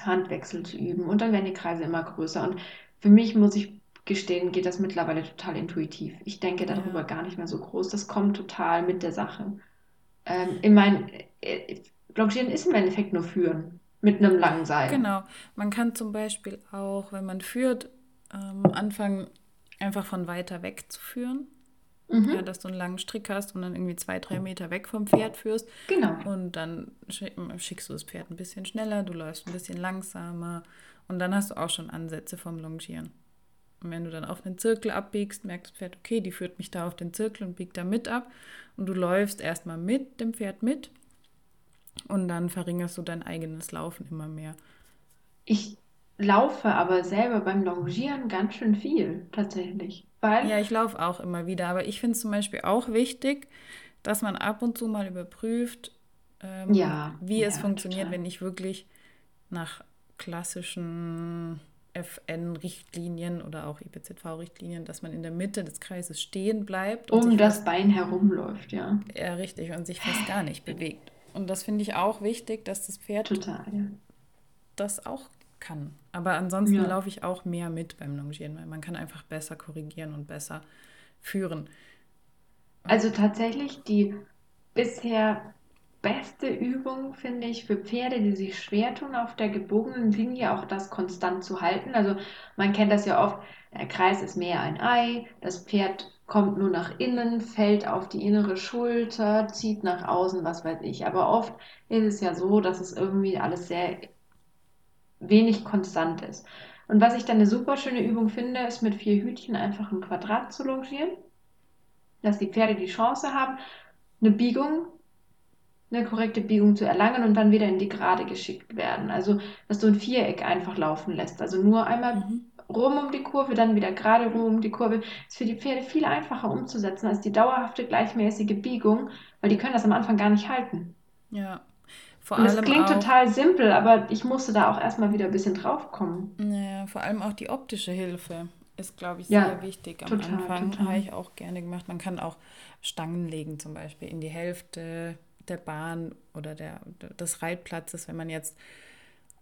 S1: Handwechsel zu üben und dann werden die Kreise immer größer. Und für mich muss ich gestehen, geht das mittlerweile total intuitiv. Ich denke darüber ja. gar nicht mehr so groß. Das kommt total mit der Sache. Ähm, ich meine, äh, Longieren ist im Endeffekt nur Führen mit einem langen Seil.
S2: Genau. Man kann zum Beispiel auch, wenn man führt, ähm, anfangen, einfach von weiter weg zu führen. ja, dass du einen langen Strick hast und dann irgendwie zwei, drei Meter weg vom Pferd führst.
S1: Genau.
S2: Und dann schickst du das Pferd ein bisschen schneller, du läufst ein bisschen langsamer und dann hast du auch schon Ansätze vom Longieren. Und wenn du dann auf einen Zirkel abbiegst, merkt das Pferd, okay, die führt mich da auf den Zirkel und biegt da mit ab. Und du läufst erstmal mit dem Pferd mit und dann verringerst du dein eigenes Laufen immer mehr.
S1: Ich laufe aber selber beim Longieren ganz schön viel, tatsächlich. Weil
S2: ja, ich laufe auch immer wieder, aber ich finde es zum Beispiel auch wichtig, dass man ab und zu mal überprüft, ähm, ja, wie ja, es funktioniert, total. wenn ich wirklich nach klassischen FN-Richtlinien oder auch IPZV-Richtlinien, dass man in der Mitte des Kreises stehen bleibt.
S1: Um das fast, Bein herumläuft, ja.
S2: Ja, richtig, und sich fast gar nicht bewegt. Und das finde ich auch wichtig, dass das Pferd
S1: Total, ja.
S2: das auch kann. Aber ansonsten ja. laufe ich auch mehr mit beim Longieren, weil man kann einfach besser korrigieren und besser führen.
S1: Also tatsächlich die bisher beste Übung, finde ich, für Pferde, die sich schwer tun, auf der gebogenen Linie auch das konstant zu halten. Also man kennt das ja oft, der Kreis ist mehr ein Ei, das Pferd kommt nur nach innen, fällt auf die innere Schulter, zieht nach außen, was weiß ich. Aber oft ist es ja so, dass es irgendwie alles sehr wenig konstant ist. Und was ich dann eine super schöne Übung finde, ist mit vier Hütchen einfach ein Quadrat zu longieren, dass die Pferde die Chance haben, eine Biegung eine korrekte Biegung zu erlangen und dann wieder in die Gerade geschickt werden. Also, dass du ein Viereck einfach laufen lässt. Also nur einmal mhm. rum um die Kurve, dann wieder gerade rum um die Kurve. Ist für die Pferde viel einfacher umzusetzen als die dauerhafte gleichmäßige Biegung, weil die können das am Anfang gar nicht halten.
S2: Ja.
S1: Vor und allem das klingt auch, total simpel, aber ich musste da auch erstmal wieder ein bisschen drauf kommen.
S2: Ja, vor allem auch die optische Hilfe ist, glaube ich, sehr ja, wichtig. Am total, Anfang habe ich auch gerne gemacht. Man kann auch Stangen legen, zum Beispiel in die Hälfte der Bahn oder der, des Reitplatzes, wenn man jetzt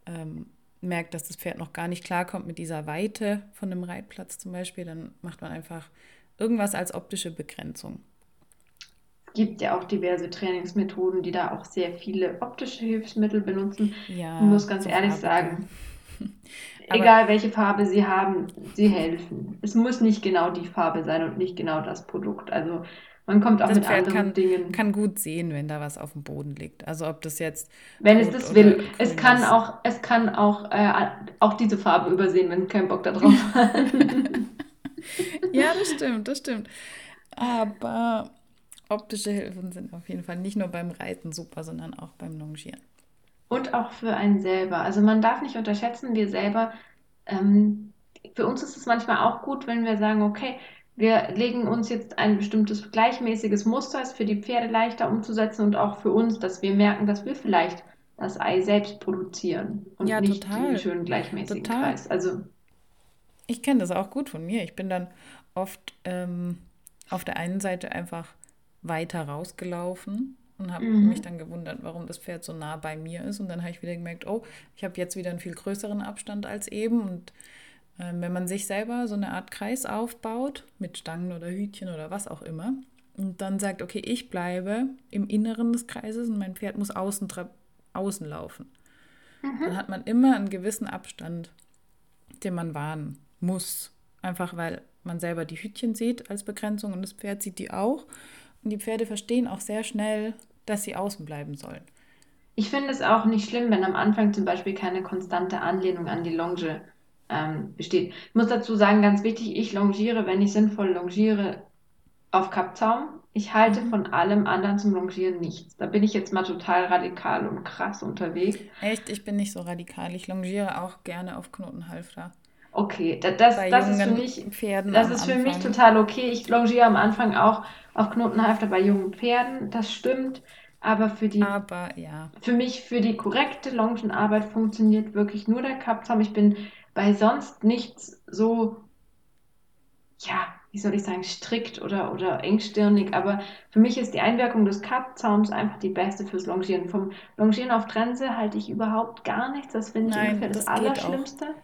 S2: ähm, merkt, dass das Pferd noch gar nicht klarkommt mit dieser Weite von dem Reitplatz zum Beispiel, dann macht man einfach irgendwas als optische Begrenzung.
S1: Es gibt ja auch diverse Trainingsmethoden, die da auch sehr viele optische Hilfsmittel benutzen. Ja, ich muss ganz ehrlich Farbe sagen, egal welche Farbe sie haben, sie helfen. Es muss nicht genau die Farbe sein und nicht genau das Produkt. Also man kommt auch das mit Pferd
S2: anderen
S1: kann, Dingen.
S2: kann gut sehen, wenn da was auf dem Boden liegt. Also ob das jetzt.
S1: Wenn es das will. Es kann auch, es kann auch, äh, auch diese Farbe übersehen, wenn kein Bock da drauf hat.
S2: ja, das stimmt, das stimmt. Aber optische Hilfen sind auf jeden Fall nicht nur beim Reiten super, sondern auch beim Longieren.
S1: Und auch für einen selber. Also man darf nicht unterschätzen, wir selber, ähm, für uns ist es manchmal auch gut, wenn wir sagen, okay, wir legen uns jetzt ein bestimmtes gleichmäßiges Muster, ist für die Pferde leichter umzusetzen und auch für uns, dass wir merken, dass wir vielleicht das Ei selbst produzieren und ja, nicht total. den schönen gleichmäßigen total. Kreis. Also
S2: ich kenne das auch gut von mir. Ich bin dann oft ähm, auf der einen Seite einfach weiter rausgelaufen und habe mhm. mich dann gewundert, warum das Pferd so nah bei mir ist. Und dann habe ich wieder gemerkt, oh, ich habe jetzt wieder einen viel größeren Abstand als eben und ähm, wenn man sich selber so eine Art Kreis aufbaut, mit Stangen oder Hütchen oder was auch immer, und dann sagt, okay, ich bleibe im Inneren des Kreises und mein Pferd muss außen, außen laufen. Mhm. Dann hat man immer einen gewissen Abstand, den man wahren muss. Einfach weil man selber die Hütchen sieht als Begrenzung und das Pferd sieht die auch. Und die Pferde verstehen auch sehr schnell, dass sie außen bleiben sollen.
S1: Ich finde es auch nicht schlimm, wenn am Anfang zum Beispiel keine konstante Anlehnung an die Longe ähm, besteht. Ich muss dazu sagen, ganz wichtig, ich longiere, wenn ich sinnvoll longiere, auf Kappzaum. Ich halte mhm. von allem anderen zum Longieren nichts. Da bin ich jetzt mal total radikal und krass unterwegs.
S2: Echt? Ich bin nicht so radikal. Ich longiere auch gerne auf Knotenhalfter.
S1: Okay, das, das, das ist für mich, Pferden das ist für mich total okay. Ich longiere am Anfang auch auf Knotenhalfter bei jungen Pferden. Das stimmt. Aber für die,
S2: aber, ja.
S1: für mich, für die korrekte Longenarbeit funktioniert wirklich nur der Kappzaum. Ich bin bei sonst nichts so, ja, wie soll ich sagen, strikt oder, oder engstirnig, aber für mich ist die Einwirkung des Cut-Zauns einfach die beste fürs Longieren. Vom Longieren auf Trense halte ich überhaupt gar nichts. Das finde ich ungefähr das, das Allerschlimmste.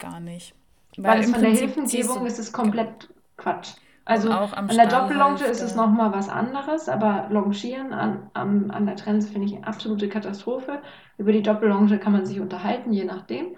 S2: Gar nicht.
S1: Weil, Weil es von Prinzip der Hilfengebung ist es komplett Quatsch. Also an der Doppellonge ist es nochmal was anderes, aber Longieren an, an, an der Trense finde ich eine absolute Katastrophe. Über die Doppellonge kann man sich unterhalten, je nachdem.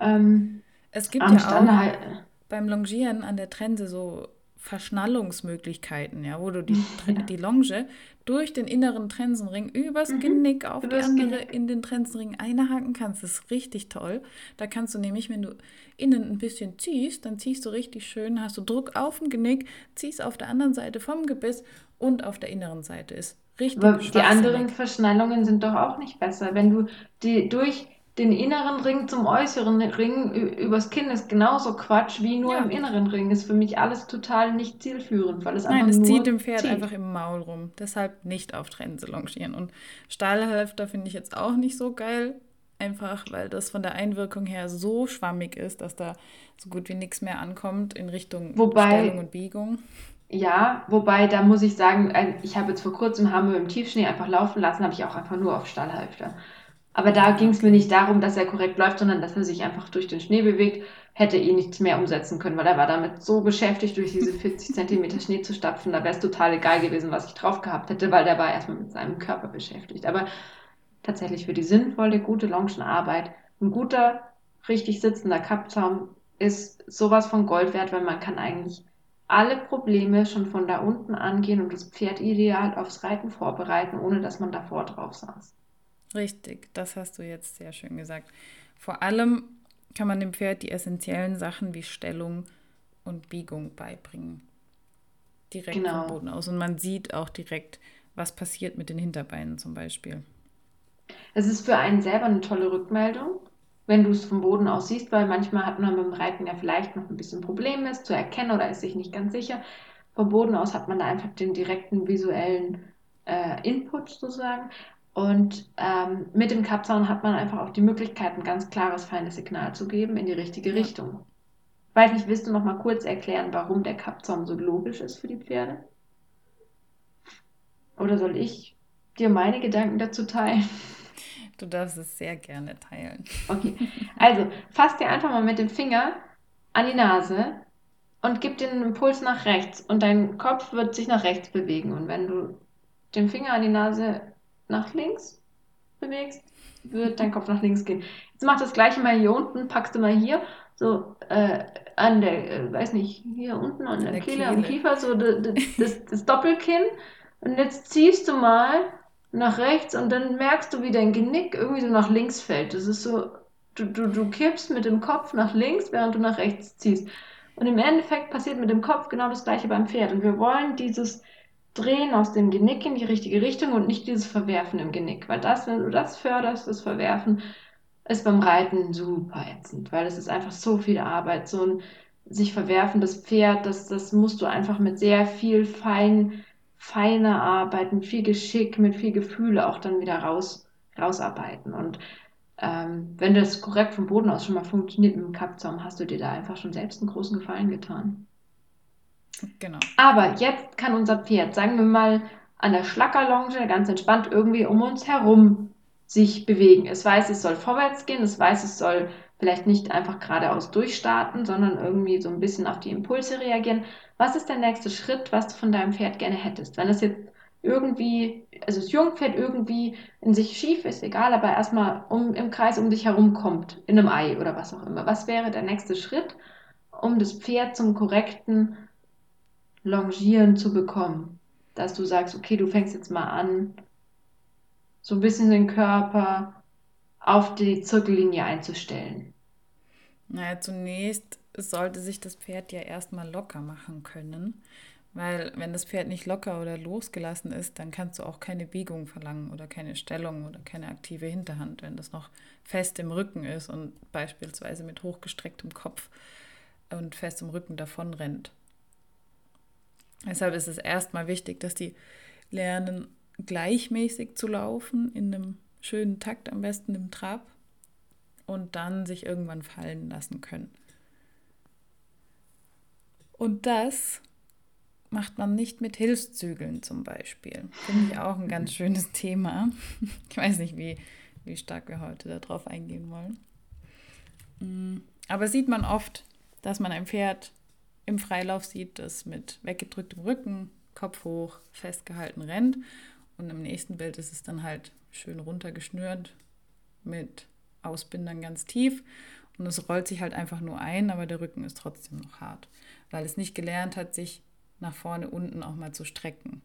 S1: Ähm,
S2: es gibt ja auch beim Longieren an der Trense so Verschnallungsmöglichkeiten, ja, wo du die, ja. die Longe durch den inneren Trensenring übers mhm. Genick auf die andere Genick. in den Trensenring einhaken kannst. Das ist richtig toll. Da kannst du nämlich, wenn du innen ein bisschen ziehst, dann ziehst du richtig schön, hast du Druck auf dem Genick, ziehst auf der anderen Seite vom Gebiss und auf der inneren Seite ist richtig.
S1: Aber die anderen Verschnallungen sind doch auch nicht besser. Wenn du die durch den inneren Ring zum äußeren Ring übers Kinn ist genauso Quatsch wie nur ja. im inneren Ring. Ist für mich alles total nicht zielführend, weil es
S2: Nein, einfach es zieht dem Pferd zieht. einfach im Maul rum. Deshalb nicht auf Trense longieren. Und Stahlhalfter finde ich jetzt auch nicht so geil. Einfach, weil das von der Einwirkung her so schwammig ist, dass da so gut wie nichts mehr ankommt in Richtung
S1: wobei,
S2: Stellung und Biegung.
S1: Ja, wobei da muss ich sagen, ich habe jetzt vor kurzem Hammer im Tiefschnee einfach laufen lassen, habe ich auch einfach nur auf Stahlhalfter. Aber da ging es mir nicht darum, dass er korrekt läuft, sondern dass er sich einfach durch den Schnee bewegt, hätte eh nichts mehr umsetzen können, weil er war damit so beschäftigt, durch diese 40 Zentimeter Schnee zu stapfen. Da wäre es total egal gewesen, was ich drauf gehabt hätte, weil der war erstmal mit seinem Körper beschäftigt. Aber tatsächlich für die sinnvolle, gute Longenarbeit, ein guter, richtig sitzender Kappzaum ist sowas von Gold wert, weil man kann eigentlich alle Probleme schon von da unten angehen und das Pferd ideal aufs Reiten vorbereiten, ohne dass man davor drauf saß.
S2: Richtig, das hast du jetzt sehr schön gesagt. Vor allem kann man dem Pferd die essentiellen Sachen wie Stellung und Biegung beibringen. Direkt genau. vom Boden aus. Und man sieht auch direkt, was passiert mit den Hinterbeinen zum Beispiel.
S1: Es ist für einen selber eine tolle Rückmeldung, wenn du es vom Boden aus siehst, weil manchmal hat man beim Reiten ja vielleicht noch ein bisschen Probleme, es zu erkennen oder ist sich nicht ganz sicher. Vom Boden aus hat man da einfach den direkten visuellen äh, Input sozusagen. Und ähm, mit dem Kappzaun hat man einfach auch die Möglichkeit, ein ganz klares, feines Signal zu geben in die richtige Richtung. Weiß nicht, willst du noch mal kurz erklären, warum der Kappzaun so logisch ist für die Pferde? Oder soll ich dir meine Gedanken dazu teilen?
S2: Du darfst es sehr gerne teilen.
S1: Okay, also fass dir einfach mal mit dem Finger an die Nase und gib den Impuls nach rechts und dein Kopf wird sich nach rechts bewegen. Und wenn du den Finger an die Nase nach links bewegst, wird dein Kopf nach links gehen. Jetzt mach das gleiche mal hier unten, packst du mal hier, so äh, an der, äh, weiß nicht, hier unten an der, der Kehle, Kehle, am Kiefer, so das, das, das Doppelkinn. Und jetzt ziehst du mal nach rechts und dann merkst du, wie dein Genick irgendwie so nach links fällt. Das ist so, du, du, du kippst mit dem Kopf nach links, während du nach rechts ziehst. Und im Endeffekt passiert mit dem Kopf genau das gleiche beim Pferd. Und wir wollen dieses Drehen aus dem Genick in die richtige Richtung und nicht dieses Verwerfen im Genick. Weil das, wenn du das förderst, das Verwerfen, ist beim Reiten super ätzend, weil es ist einfach so viel Arbeit. So ein sich verwerfendes Pferd, das, das musst du einfach mit sehr viel fein, feiner Arbeit, mit viel Geschick, mit viel Gefühle auch dann wieder raus, rausarbeiten. Und ähm, wenn das korrekt vom Boden aus schon mal funktioniert mit dem Kappzaum, hast du dir da einfach schon selbst einen großen Gefallen getan.
S2: Genau.
S1: Aber jetzt kann unser Pferd, sagen wir mal, an der Schlackerlonge ganz entspannt irgendwie um uns herum sich bewegen. Es weiß, es soll vorwärts gehen, es weiß, es soll vielleicht nicht einfach geradeaus durchstarten, sondern irgendwie so ein bisschen auf die Impulse reagieren. Was ist der nächste Schritt, was du von deinem Pferd gerne hättest? Wenn es jetzt irgendwie, also das Jungpferd irgendwie in sich schief ist, egal, aber erstmal um, im Kreis um dich herum kommt, in einem Ei oder was auch immer. Was wäre der nächste Schritt, um das Pferd zum korrekten Longieren zu bekommen. Dass du sagst, okay, du fängst jetzt mal an, so ein bisschen den Körper auf die Zirkellinie einzustellen.
S2: Naja, zunächst sollte sich das Pferd ja erstmal locker machen können, weil wenn das Pferd nicht locker oder losgelassen ist, dann kannst du auch keine Biegung verlangen oder keine Stellung oder keine aktive Hinterhand, wenn das noch fest im Rücken ist und beispielsweise mit hochgestrecktem Kopf und fest im Rücken davon rennt. Deshalb ist es erstmal wichtig, dass die lernen, gleichmäßig zu laufen, in einem schönen Takt, am besten im Trab, und dann sich irgendwann fallen lassen können. Und das macht man nicht mit Hilfszügeln zum Beispiel. Finde ich auch ein ganz schönes Thema. Ich weiß nicht, wie, wie stark wir heute darauf eingehen wollen. Mm, aber sieht man oft, dass man ein Pferd im Freilauf sieht, das mit weggedrücktem Rücken, Kopf hoch, festgehalten rennt. Und im nächsten Bild ist es dann halt schön runtergeschnürt mit Ausbindern ganz tief. Und es rollt sich halt einfach nur ein, aber der Rücken ist trotzdem noch hart, weil es nicht gelernt hat, sich nach vorne, unten auch mal zu strecken.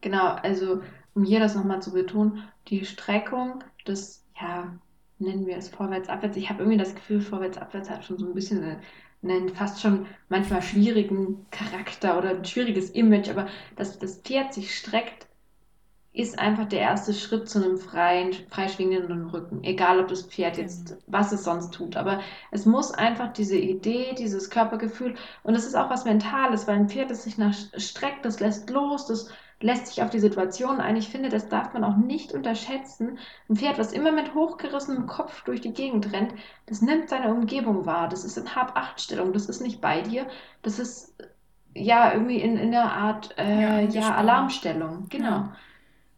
S1: Genau, also um hier das nochmal zu betonen, die Streckung des, ja, nennen wir es vorwärts, abwärts. Ich habe irgendwie das Gefühl, vorwärts, abwärts hat schon so ein bisschen einen, einen fast schon manchmal schwierigen Charakter oder ein schwieriges Image, aber dass das Pferd sich streckt, ist einfach der erste Schritt zu einem freien, freischwingenden Rücken. Egal, ob das Pferd jetzt, was es sonst tut. Aber es muss einfach diese Idee, dieses Körpergefühl, und es ist auch was Mentales, weil ein Pferd, das sich nach streckt, das lässt los, das lässt sich auf die Situation ein. Ich finde, das darf man auch nicht unterschätzen. Ein Pferd, was immer mit hochgerissenem Kopf durch die Gegend rennt, das nimmt seine Umgebung wahr. Das ist in Hab-Acht-Stellung. Das ist nicht bei dir. Das ist ja irgendwie in, in einer Art
S2: Ja,
S1: äh, ja,
S2: angespannt.
S1: Alarmstellung.
S2: Ja.
S1: Genau.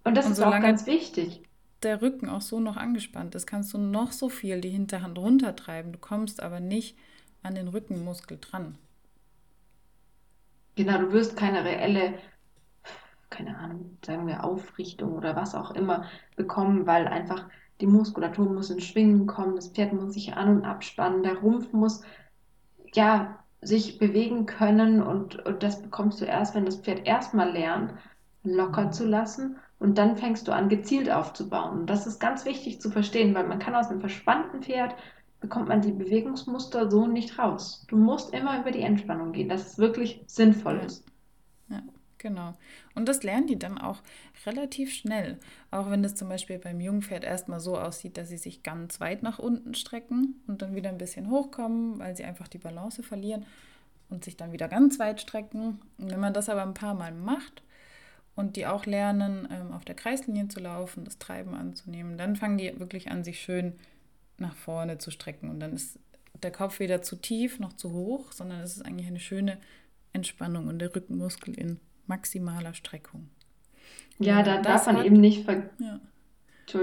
S1: Und das
S2: Und
S1: ist auch ganz wichtig.
S2: der Rücken auch so noch angespannt ist, kannst du noch so viel die Hinterhand runtertreiben. Du kommst aber nicht an den Rückenmuskel dran.
S1: Genau, du wirst keine reelle, keine Ahnung, sagen wir Aufrichtung oder was auch immer bekommen, weil einfach die Muskulatur muss in Schwingen kommen, das Pferd muss sich an- und abspannen, der Rumpf muss ja sich bewegen können und, und das bekommst du erst, wenn das Pferd erstmal lernt, locker zu lassen und dann fängst du an, gezielt aufzubauen. Und das ist ganz wichtig zu verstehen, weil man kann aus einem verspannten Pferd bekommt man die Bewegungsmuster so nicht raus. Du musst immer über die Entspannung gehen, dass es wirklich sinnvoll ist.
S2: Genau. Und das lernen die dann auch relativ schnell. Auch wenn es zum Beispiel beim Jungpferd erstmal so aussieht, dass sie sich ganz weit nach unten strecken und dann wieder ein bisschen hochkommen, weil sie einfach die Balance verlieren und sich dann wieder ganz weit strecken. Und wenn man das aber ein paar Mal macht und die auch lernen, ähm, auf der Kreislinie zu laufen, das Treiben anzunehmen, dann fangen die wirklich an, sich schön nach vorne zu strecken. Und dann ist der Kopf weder zu tief noch zu hoch, sondern es ist eigentlich eine schöne Entspannung und der Rückenmuskel in maximaler Streckung. Und
S1: Ja, da darf man
S2: hat,
S1: eben nicht ver...
S2: ja,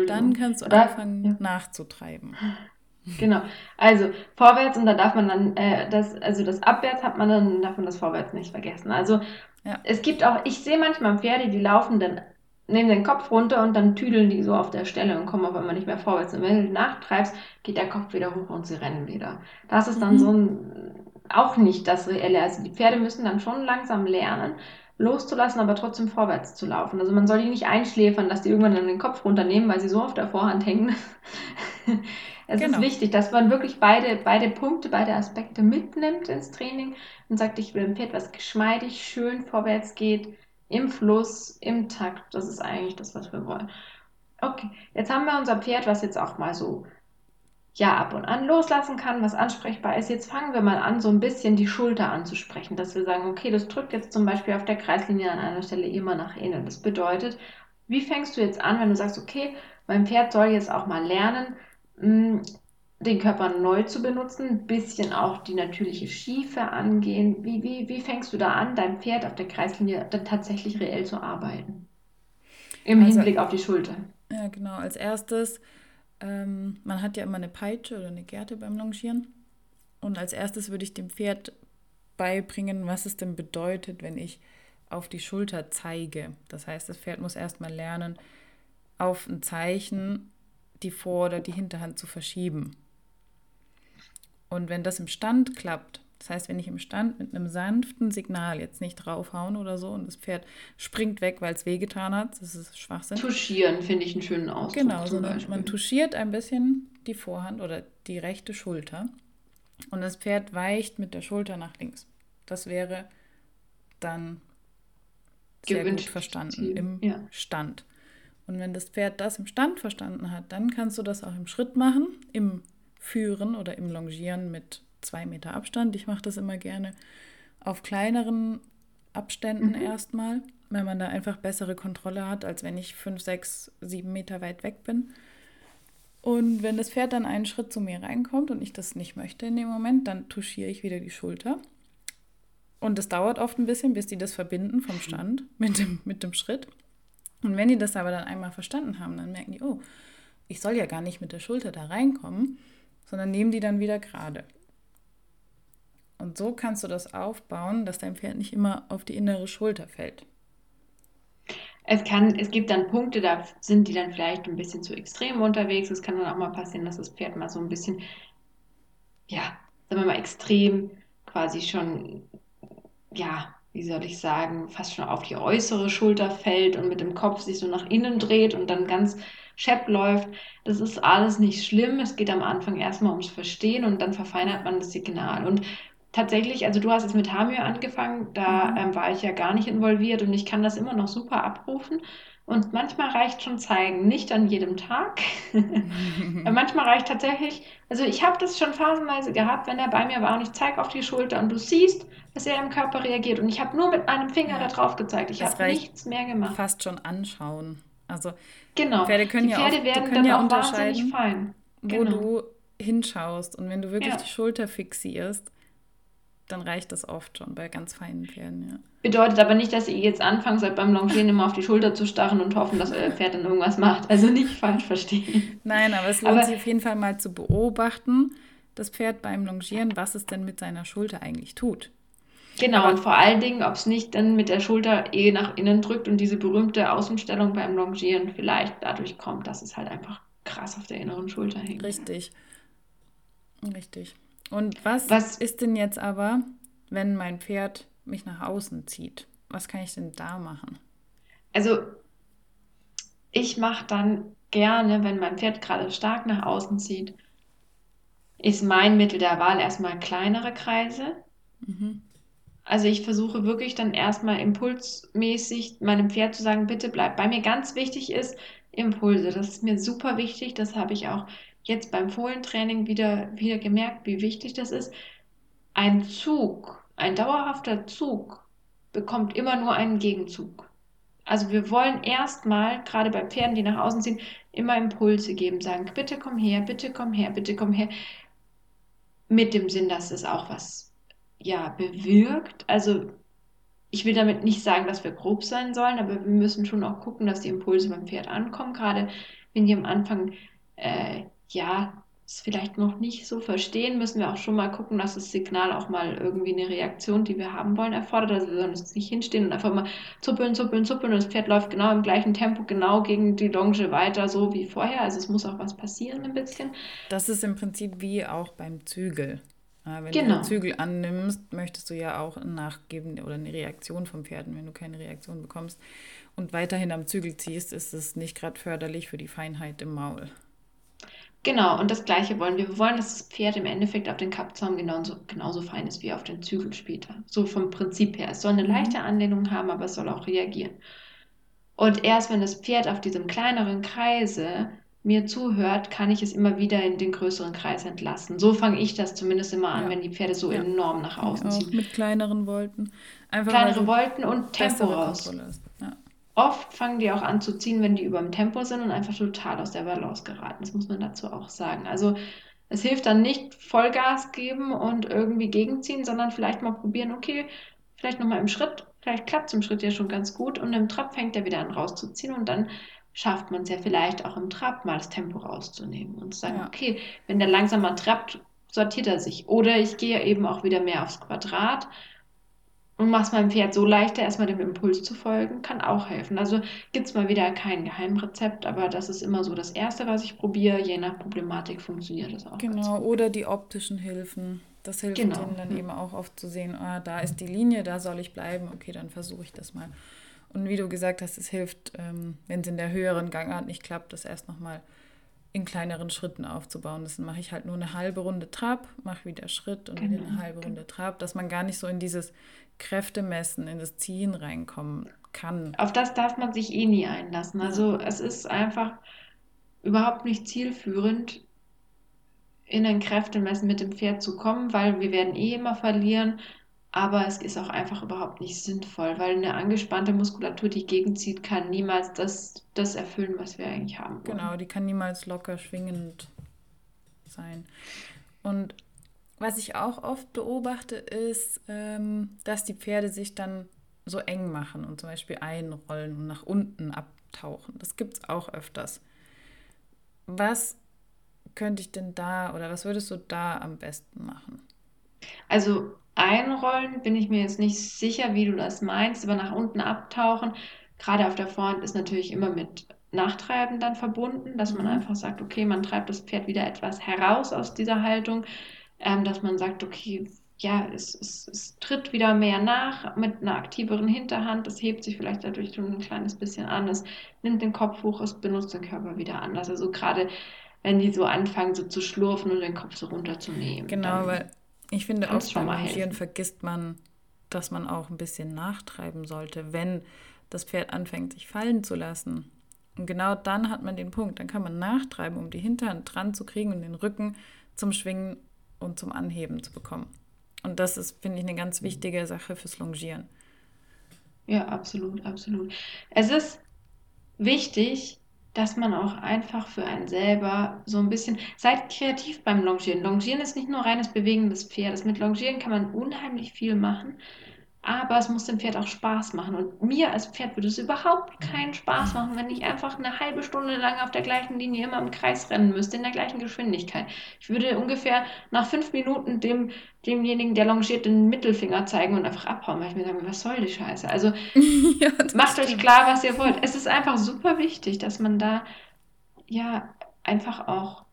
S2: dann kannst du
S1: Da,
S2: anfangen
S1: ja.
S2: nachzutreiben.
S1: Genau. Also vorwärts und da darf man dann äh, das, also das Abwärts hat man dann, darf man das Vorwärts nicht vergessen. Also
S2: Ja,
S1: es gibt auch, ich sehe manchmal Pferde, die laufen dann, nehmen den Kopf runter und dann tüdeln die so auf der Stelle und kommen auf einmal nicht mehr vorwärts. Und wenn du nachtreibst, geht der Kopf wieder hoch und sie rennen wieder. Das ist dann so
S2: mhm.
S1: ein, auch nicht das Reelle. Also die Pferde müssen dann schon langsam lernen, loszulassen, aber trotzdem vorwärts zu laufen. Also man soll die nicht einschläfern, dass die irgendwann dann den Kopf runternehmen, weil sie so auf der Vorhand hängen. Es ist
S2: Genau.
S1: wichtig, dass man wirklich beide, beide Punkte, beide Aspekte mitnimmt ins Training und sagt, ich will ein Pferd, was geschmeidig, schön vorwärts geht, im Fluss, im Takt. Das ist eigentlich das, was wir wollen. Okay, jetzt haben wir unser Pferd, was jetzt auch mal so ja ab und an loslassen kann, was ansprechbar ist. Jetzt fangen wir mal an, so ein bisschen die Schulter anzusprechen, dass wir sagen, okay, das drückt jetzt zum Beispiel auf der Kreislinie an einer Stelle immer nach innen. Das bedeutet, wie fängst du jetzt an, wenn du sagst, okay, mein Pferd soll jetzt auch mal lernen, mh, den Körper neu zu benutzen, ein bisschen auch die natürliche Schiefe angehen. Wie, wie, wie fängst du da an, dein Pferd auf der Kreislinie dann tatsächlich reell zu arbeiten? Im
S2: Also,
S1: Hinblick auf die Schulter.
S2: ja, genau. Als erstes, ähm, man hat ja immer eine Peitsche oder eine Gerte beim Longieren. Und als erstes würde ich dem Pferd beibringen, was es denn bedeutet, wenn ich auf die Schulter zeige. Das heißt, das Pferd muss erstmal lernen, auf ein Zeichen die Vor- oder die Hinterhand zu verschieben. Und wenn das im Stand klappt, das heißt, wenn ich im Stand mit einem sanften Signal jetzt nicht draufhauen oder so und das Pferd springt weg, weil es wehgetan hat, das ist Schwachsinn.
S1: Touchieren finde ich einen schönen Ausdruck
S2: Genau,
S1: zum
S2: sondern man touchiert ein bisschen die Vorhand oder die rechte Schulter und das Pferd weicht mit der Schulter nach links. Das wäre dann sehr gut
S1: Gewünschte
S2: verstanden im
S1: Ja.
S2: Stand. Und wenn das Pferd das im Stand verstanden hat, dann kannst du das auch im Schritt machen, im Führen oder im Longieren mit zwei Meter Abstand. Ich mache das immer gerne auf kleineren Abständen
S1: Mhm.
S2: erstmal, weil man da einfach bessere Kontrolle hat, als wenn ich fünf, sechs, sieben Meter weit weg bin. Und wenn das Pferd dann einen Schritt zu mir reinkommt und ich das nicht möchte in dem Moment, dann touchiere ich wieder die Schulter. Und es dauert oft ein bisschen, bis die das verbinden vom Stand mit dem, mit dem Schritt. Und wenn die das aber dann einmal verstanden haben, dann merken die, oh, ich soll ja gar nicht mit der Schulter da reinkommen, sondern nehmen die dann wieder gerade. Und so kannst du das aufbauen, dass dein Pferd nicht immer auf die innere Schulter fällt.
S1: Es kann, es gibt dann Punkte, da sind die dann vielleicht ein bisschen zu extrem unterwegs. Es kann dann auch mal passieren, dass das Pferd mal so ein bisschen, ja, sagen wir mal, extrem quasi schon, ja, wie soll ich sagen, fast schon auf die äußere Schulter fällt und mit dem Kopf sich so nach innen dreht und dann ganz schepp läuft. Das ist alles nicht schlimm. Es geht am Anfang erstmal ums Verstehen und dann verfeinert man das Signal. Und tatsächlich, also du hast es mit Hamir angefangen, da mhm. ähm, war ich ja gar nicht involviert und ich kann das immer noch super abrufen. Und manchmal reicht schon zeigen, nicht an jedem Tag. manchmal reicht tatsächlich, also ich habe das schon phasenweise gehabt, wenn er bei mir war und ich zeige auf die Schulter und du siehst, dass er im Körper reagiert. Und ich habe nur mit meinem Finger ja. da drauf gezeigt. Ich habe nichts mehr gemacht.
S2: Fast schon anschauen. Also
S1: genau.
S2: Pferde können die ja Pferde auch, werden können dann ja auch unterscheiden, fein. Genau. wo du hinschaust. Und wenn du wirklich ja. die Schulter fixierst, dann reicht das oft schon bei ganz feinen Pferden, ja.
S1: Bedeutet aber nicht, dass ihr jetzt anfangen sollt, beim Longieren immer auf die Schulter zu starren und hoffen, dass euer Pferd dann irgendwas macht. Also nicht falsch verstehen.
S2: Nein, aber es lohnt aber, sich auf jeden Fall mal zu beobachten, das Pferd beim Longieren, was es denn mit seiner Schulter eigentlich tut.
S1: Genau, aber, und vor allen Dingen, ob es nicht dann mit der Schulter eh nach innen drückt und diese berühmte Außenstellung beim Longieren vielleicht dadurch kommt, dass es halt einfach krass auf der inneren Schulter hängt.
S2: Richtig. Richtig. Und was, was ist denn jetzt aber, wenn mein Pferd mich nach außen zieht? Was kann ich denn da machen?
S1: Also, ich mache dann gerne, wenn mein Pferd gerade stark nach außen zieht, ist mein Mittel der Wahl erstmal kleinere Kreise. Mhm. Also ich versuche wirklich dann erstmal impulsmäßig meinem Pferd zu sagen, bitte bleib bei mir. Ganz wichtig ist Impulse. Das ist mir super wichtig. Das habe ich auch jetzt beim Fohlentraining wieder, wieder gemerkt, wie wichtig das ist. Ein Zug, ein dauerhafter Zug bekommt immer nur einen Gegenzug. Also wir wollen erstmal, gerade bei Pferden, die nach außen ziehen, immer Impulse geben, sagen, bitte komm her, bitte komm her, bitte komm her. Mit dem Sinn, dass es auch was ja, bewirkt. Also ich will damit nicht sagen, dass wir grob sein sollen, aber wir müssen schon auch gucken, dass die Impulse beim Pferd ankommen, gerade wenn die am Anfang äh, ja, es vielleicht noch nicht so verstehen, müssen wir auch schon mal gucken, dass das Signal auch mal irgendwie eine Reaktion, die wir haben wollen, erfordert. Also wir sollen uns nicht hinstehen und einfach mal zuppeln, zuppeln, zuppeln und das Pferd läuft genau im gleichen Tempo, genau gegen die Longe weiter, so wie vorher. Also es muss auch was passieren ein bisschen.
S2: Das ist im Prinzip wie auch beim Zügel. wenn genau. du den Zügel annimmst, möchtest du ja auch nachgeben oder eine Reaktion vom Pferd. wenn du keine Reaktion bekommst und weiterhin am Zügel ziehst, ist es nicht gerade förderlich für die Feinheit im Maul.
S1: Genau, und das Gleiche wollen wir. Wir wollen, dass das Pferd im Endeffekt auf den Kappzaum genauso, genauso fein ist wie auf den Zügel später. So vom Prinzip her. Es soll eine leichte Anlehnung haben, aber es soll auch reagieren. Und erst wenn das Pferd auf diesem kleineren Kreise mir zuhört, kann ich es immer wieder in den größeren Kreis entlassen. So fange ich das zumindest immer an, ja. wenn die Pferde so ja. enorm nach außen ziehen.
S2: Mit kleineren Volten.
S1: Einfach Kleinere Volten und Tempo raus. Ja. Oft fangen die auch an zu ziehen, wenn die über dem Tempo sind und einfach total aus der Balance geraten. Das muss man dazu auch sagen. Also es hilft dann nicht Vollgas geben und irgendwie gegenziehen, sondern vielleicht mal probieren, okay, vielleicht nochmal im Schritt, vielleicht klappt es im Schritt ja schon ganz gut und im Trab fängt er wieder an rauszuziehen und dann schafft man es ja vielleicht auch im Trab mal das Tempo rauszunehmen und zu sagen, ja. okay, wenn der langsamer trappt, sortiert er sich. Oder ich gehe eben auch wieder mehr aufs Quadrat und machst meinem Pferd so leichter, erstmal dem Impuls zu folgen, kann auch helfen. Also gibt es mal wieder kein Geheimrezept, aber das ist immer so das Erste, was ich probiere. Je nach Problematik funktioniert das auch.
S2: Genau, oder die optischen Hilfen. Das hilft genau. denen dann eben auch oft zu sehen, ah, da ist die Linie, da soll ich bleiben, okay, dann versuche ich das mal. Und wie du gesagt hast, es hilft, ähm, wenn es in der höheren Gangart nicht klappt, das erst nochmal in kleineren Schritten aufzubauen. Das mache ich halt nur eine halbe Runde Trab, mache wieder Schritt und genau. wieder eine halbe Runde Trab, dass man gar nicht so in dieses Kräfte messen, in das Ziehen reinkommen kann.
S1: Auf das darf man sich eh nie einlassen. Also es ist einfach überhaupt nicht zielführend, in ein Kräftemessen mit dem Pferd zu kommen, weil wir werden eh immer verlieren. Aber es ist auch einfach überhaupt nicht sinnvoll, weil eine angespannte Muskulatur, die gegenzieht, kann niemals das, das erfüllen, was wir eigentlich haben
S2: wollen. Genau, die kann niemals locker schwingend sein. Und was ich auch oft beobachte, ist, ähm, dass die Pferde sich dann so eng machen und zum Beispiel einrollen und nach unten abtauchen. Das gibt es auch öfters. Was könnte ich denn da oder was würdest du da am besten machen?
S1: Also einrollen bin ich mir jetzt nicht sicher, wie du das meinst, aber nach unten abtauchen, gerade auf der Vorhand ist natürlich immer mit Nachtreiben dann verbunden, dass man mhm. einfach sagt, okay, man treibt das Pferd wieder etwas heraus aus dieser Haltung ähm, dass man sagt, okay, ja, es, es, es tritt wieder mehr nach mit einer aktiveren Hinterhand. Es hebt sich vielleicht dadurch schon ein kleines bisschen an. Es nimmt den Kopf hoch, es benutzt den Körper wieder anders. Also gerade wenn die so anfangen, so zu schlurfen und den Kopf so runterzunehmen.
S2: Genau, weil ich finde, oft beim Rangieren vergisst man, dass man auch ein bisschen nachtreiben sollte, wenn das Pferd anfängt, sich fallen zu lassen. Und genau dann hat man den Punkt. Dann kann man nachtreiben, um die Hinterhand dran zu kriegen und den Rücken zum Schwingen und zum Anheben zu bekommen. Und das ist, finde ich, eine ganz wichtige Sache fürs Longieren.
S1: Ja, absolut, absolut. Es ist wichtig, dass man auch einfach für einen selber so ein bisschen, seid kreativ beim Longieren. Longieren ist nicht nur reines Bewegen des Pferdes. Mit Longieren kann man unheimlich viel machen. Aber es muss dem Pferd auch Spaß machen. Und mir als Pferd würde es überhaupt keinen Spaß machen, wenn ich einfach eine halbe Stunde lang auf der gleichen Linie immer im Kreis rennen müsste, in der gleichen Geschwindigkeit. Ich würde ungefähr nach fünf Minuten dem, demjenigen, der longiert, den Mittelfinger zeigen und einfach abhauen, weil ich mir sage, was soll die Scheiße? Also ja, macht euch klar, was ihr wollt. Es ist einfach super wichtig, dass man da ja einfach auch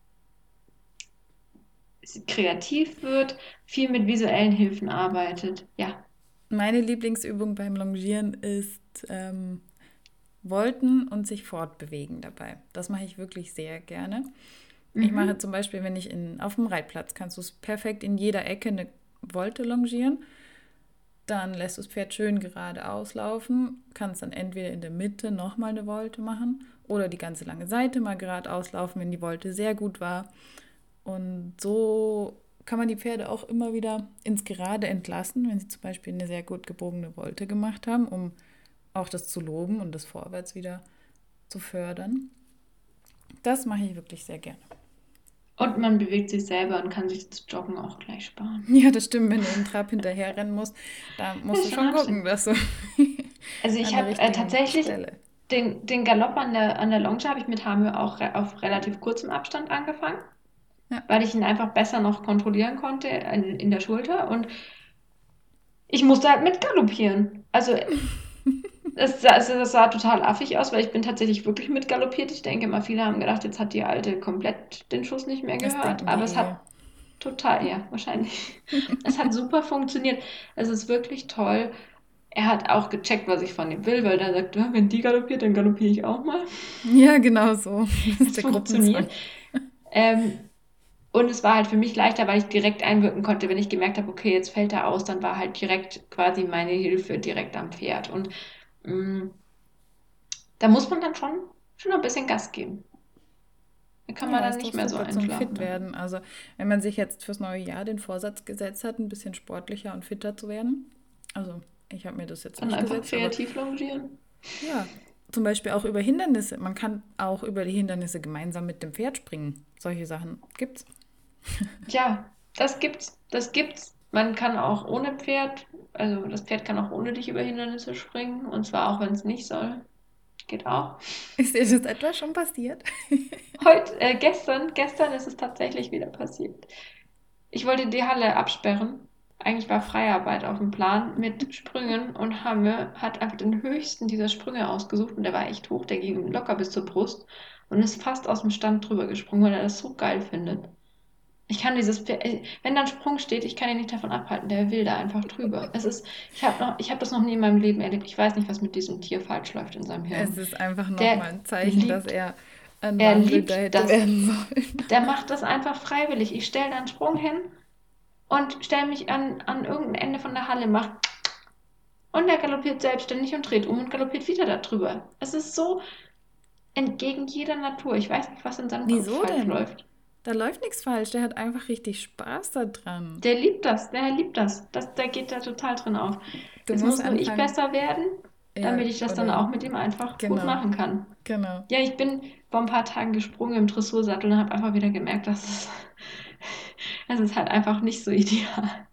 S1: kreativ wird, viel mit visuellen Hilfen arbeitet. Ja,
S2: meine Lieblingsübung beim Longieren ist ähm, Volten und sich fortbewegen dabei. Das mache ich wirklich sehr gerne. Mhm. Ich mache zum Beispiel, wenn ich in, auf dem Reitplatz, kannst du es perfekt in jeder Ecke eine Volte longieren. Dann lässt du das Pferd schön geradeaus laufen, kannst dann entweder in der Mitte nochmal eine Volte machen oder die ganze lange Seite mal geradeaus laufen, wenn die Volte sehr gut war. Und so kann man die Pferde auch immer wieder ins Gerade entlassen, wenn sie zum Beispiel eine sehr gut gebogene Wolte gemacht haben, um auch das zu loben und das vorwärts wieder zu fördern. Das mache ich wirklich sehr gerne.
S1: Und man bewegt sich selber und kann sich das Joggen auch gleich sparen.
S2: Ja, das stimmt, wenn du im Trab hinterher rennen musst, da musst du schon gucken, dass du.
S1: Also ich habe äh, tatsächlich den, den Galopp an der, an der Longe habe ich mit Hamö auch re auf relativ kurzem Abstand angefangen ja. weil ich ihn einfach besser noch kontrollieren konnte in, in der Schulter und ich musste halt mitgaloppieren. Also es, also das sah total affig aus, weil ich bin tatsächlich wirklich mitgaloppiert. Ich denke mal, viele haben gedacht, jetzt hat die Alte komplett den Schuss nicht mehr gehört. Aber es hat total, ja, wahrscheinlich. es hat super funktioniert. Es ist wirklich toll. Er hat auch gecheckt, was ich von ihm will, weil er sagt, wenn die galoppiert, dann galoppiere ich auch mal.
S2: Ja, genau so. Das ist
S1: der funktioniert. Ähm, und es war halt für mich leichter, weil ich direkt einwirken konnte, wenn ich gemerkt habe, okay, jetzt fällt er aus, dann war halt direkt quasi meine Hilfe direkt am Pferd. Und mh, mm, da muss man dann schon, schon ein bisschen Gas geben. Da kann man ja, dann nicht mehr so einschlafen.
S2: fit werden. Also wenn man sich jetzt fürs neue Jahr den Vorsatz gesetzt hat, ein bisschen sportlicher und fitter zu werden. Also ich habe mir das jetzt
S1: dann nicht einfach gesetzt. kreativ longieren.
S2: Ja, zum Beispiel auch über Hindernisse. Man kann auch über die Hindernisse gemeinsam mit dem Pferd springen. Solche Sachen gibt's.
S1: Ja, das gibt's. Das gibt's. Man kann auch ohne Pferd, also das Pferd kann auch ohne dich über Hindernisse springen. Und zwar auch, wenn es nicht soll. Geht auch.
S2: Ist dir das etwa schon passiert?
S1: Heute, äh, gestern, gestern ist es tatsächlich wieder passiert. Ich wollte die Halle absperren. Eigentlich war Freiarbeit auf dem Plan mit Sprüngen und Hamme hat einfach den höchsten dieser Sprünge ausgesucht und der war echt hoch, der ging locker bis zur Brust und ist fast aus dem Stand drüber gesprungen, weil er das so geil findet. Ich kann dieses, äh, wenn da ein Sprung steht, ich kann ihn nicht davon abhalten, der will da einfach drüber. Es ist, ich habe noch, das noch nie in meinem Leben erlebt. Ich weiß nicht, was mit diesem Tier falsch läuft in seinem Hirn.
S2: Es ist einfach nochmal ein Zeichen, liebt, dass er
S1: ein er liebt das. Der macht das einfach freiwillig. Ich stelle da einen Sprung hin und stelle mich an, an irgendein Ende von der Halle, macht und er galoppiert selbstständig und dreht um und galoppiert wieder da drüber. Es ist so entgegen jeder Natur. Ich weiß nicht, was in seinem
S2: Wieso Kopf falsch denn? läuft. Da läuft nichts falsch. Der hat einfach richtig Spaß daran.
S1: Der liebt das. Der liebt das. das der geht da total drin auf. Du Jetzt muss nur ich besser werden, damit ja, ich das dann auch mit ihm einfach genau. gut machen kann.
S2: Genau.
S1: Ja, ich bin vor ein paar Tagen gesprungen im Dressursattel und habe einfach wieder gemerkt, dass es, es ist halt einfach nicht so ideal.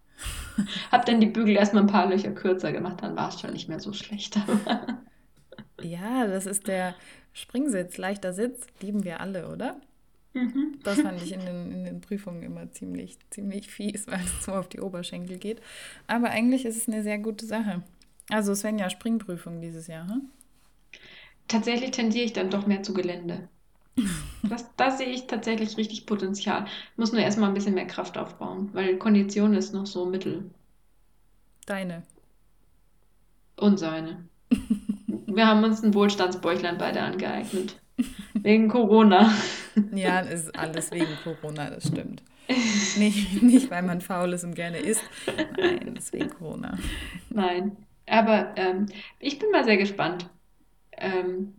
S1: hab dann die Bügel erstmal ein paar Löcher kürzer gemacht, dann war es schon nicht mehr so schlecht.
S2: ja, das ist der Springsitz, leichter Sitz, lieben wir alle, oder? Mhm. Das fand ich in den, in den Prüfungen immer ziemlich, ziemlich fies, weil es so auf die Oberschenkel geht. Aber eigentlich ist es eine sehr gute Sache. Also Svenja, Springprüfung dieses Jahr, hm?
S1: Tatsächlich tendiere ich dann doch mehr zu Gelände. Das, da sehe ich tatsächlich richtig Potenzial. Ich muss nur erstmal ein bisschen mehr Kraft aufbauen, weil Kondition ist noch so mittel.
S2: Deine.
S1: Und seine. Wir haben uns ein Wohlstandsbäuchlein beide angeeignet. Wegen Corona.
S2: Ja, ist alles wegen Corona, das stimmt. Nicht, nicht, weil man faul ist und gerne isst. Nein, ist wegen Corona.
S1: Nein. Aber ähm, ich bin mal sehr gespannt. Ähm,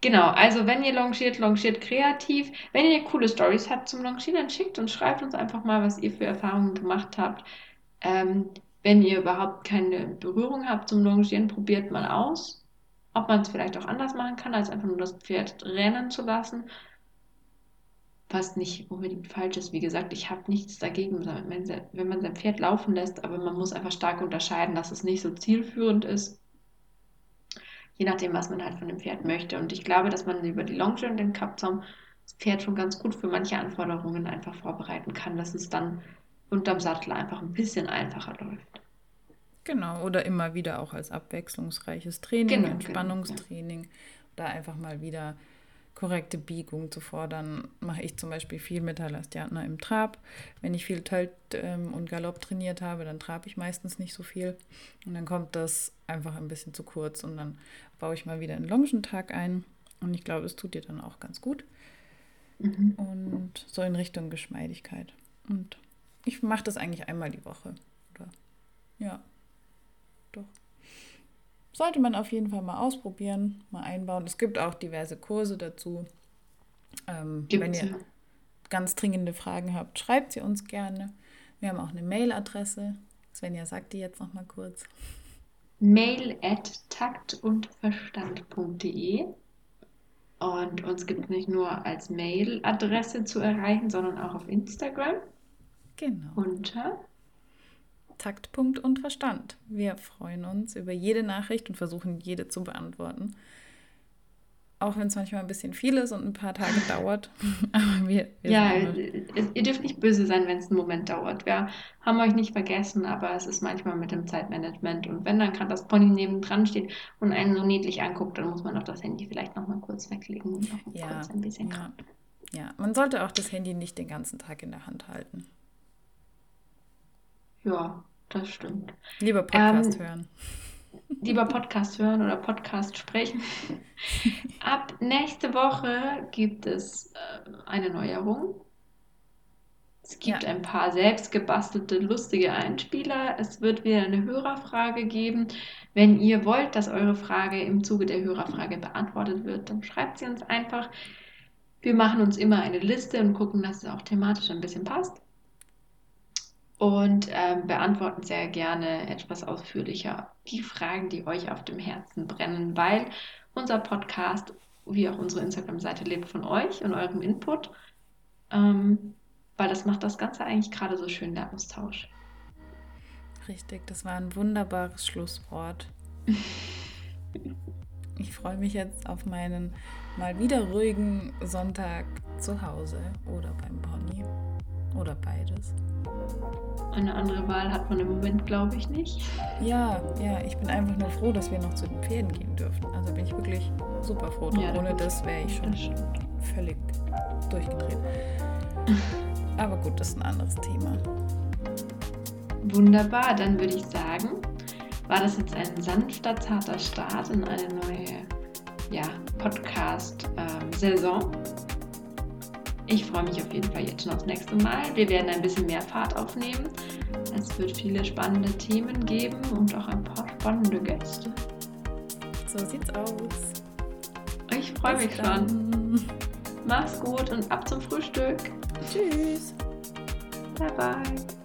S1: genau, also wenn ihr longiert, longiert kreativ. Wenn ihr coole Stories habt zum Longieren, dann schickt und schreibt uns einfach mal, was ihr für Erfahrungen gemacht habt. Ähm, wenn ihr überhaupt keine Berührung habt zum Longieren, probiert mal aus, ob man es vielleicht auch anders machen kann, als einfach nur das Pferd rennen zu lassen. Was nicht unbedingt falsch ist. Wie gesagt, ich habe nichts dagegen, wenn man sein Pferd laufen lässt, aber man muss einfach stark unterscheiden, dass es nicht so zielführend ist. Je nachdem, was man halt von dem Pferd möchte. Und ich glaube, dass man über die Longe und den Kappzaum das Pferd schon ganz gut für manche Anforderungen einfach vorbereiten kann, dass es dann unterm Sattel einfach ein bisschen einfacher läuft.
S2: Genau, oder immer wieder auch als abwechslungsreiches Training, genau, genau Entspannungstraining, genau, ja. da einfach mal wieder korrekte Biegung zu fordern, mache ich zum Beispiel viel mit Halastiatna im Trab. Wenn ich viel Tölt ähm, und Galopp trainiert habe, dann trabe ich meistens nicht so viel. Und dann kommt das einfach ein bisschen zu kurz und dann baue ich mal wieder einen Longentag ein. Und ich glaube, es tut dir dann auch ganz gut. Mhm. Und so in Richtung Geschmeidigkeit. Und ich mache das eigentlich einmal die Woche. Oder? Ja, doch. Sollte man auf jeden Fall mal ausprobieren, mal einbauen. Es gibt auch diverse Kurse dazu. Ähm, wenn ihr ganz dringende Fragen habt, schreibt sie uns gerne. Wir haben auch eine Mailadresse. Svenja sagt die jetzt noch mal kurz.
S1: Mail at taktundverstand.de und uns gibt es nicht nur als Mailadresse zu erreichen, sondern auch auf Instagram.
S2: Genau.
S1: Unter
S2: Taktpunkt und Verstand. Wir freuen uns über jede Nachricht und versuchen jede zu beantworten. Auch wenn es manchmal ein bisschen viel ist und ein paar Tage dauert.
S1: Aber wir, wir ja, ihr dürft nicht böse sein, wenn es einen Moment dauert. Wir haben euch nicht vergessen, aber es ist manchmal mit dem Zeitmanagement. Und wenn dann gerade das Pony nebendran steht und einen so niedlich anguckt, dann muss man auch das Handy vielleicht nochmal kurz weglegen und noch
S2: ja,
S1: kurz
S2: ein bisschen ja. ja, man sollte auch das Handy nicht den ganzen Tag in der Hand halten.
S1: Ja, das stimmt.
S2: Lieber Podcast ähm, hören.
S1: Lieber Podcast hören oder Podcast sprechen. Ab nächste Woche gibt es äh, eine Neuerung. Es gibt ja. ein paar selbstgebastelte, lustige Einspieler. Es wird wieder eine Hörerfrage geben. Wenn ihr wollt, dass eure Frage im Zuge der Hörerfrage beantwortet wird, dann schreibt sie uns einfach. Wir machen uns immer eine Liste und gucken, dass es auch thematisch ein bisschen passt und ähm, beantworten sehr gerne etwas ausführlicher die Fragen, die euch auf dem Herzen brennen, weil unser Podcast wie auch unsere Instagram-Seite lebt von euch und eurem Input, ähm, weil das macht das Ganze eigentlich gerade so schön, der Austausch.
S2: Richtig, das war ein wunderbares Schlusswort. ich freue mich jetzt auf meinen mal wieder ruhigen Sonntag zu Hause oder beim Pony oder beides.
S1: Eine andere Wahl hat man im Moment, glaube ich, nicht.
S2: Ja, ja, ich bin einfach nur froh, dass wir noch zu den Pferden gehen dürfen. Also bin ich wirklich super froh. Ja, Ohne das wäre ich schon völlig durchgedreht. Aber gut, das ist ein anderes Thema.
S1: Wunderbar, dann würde ich sagen, war das jetzt ein sanfter, zarter Start in eine neue ja, Podcast-Saison. Ich freue mich auf jeden Fall jetzt schon aufs nächste Mal. Wir werden ein bisschen mehr Fahrt aufnehmen. Es wird viele spannende Themen geben und auch ein paar spannende Gäste.
S2: So sieht's aus.
S1: Ich freue mich dann. schon. Mach's gut und ab zum Frühstück.
S2: Tschüss.
S1: Bye bye.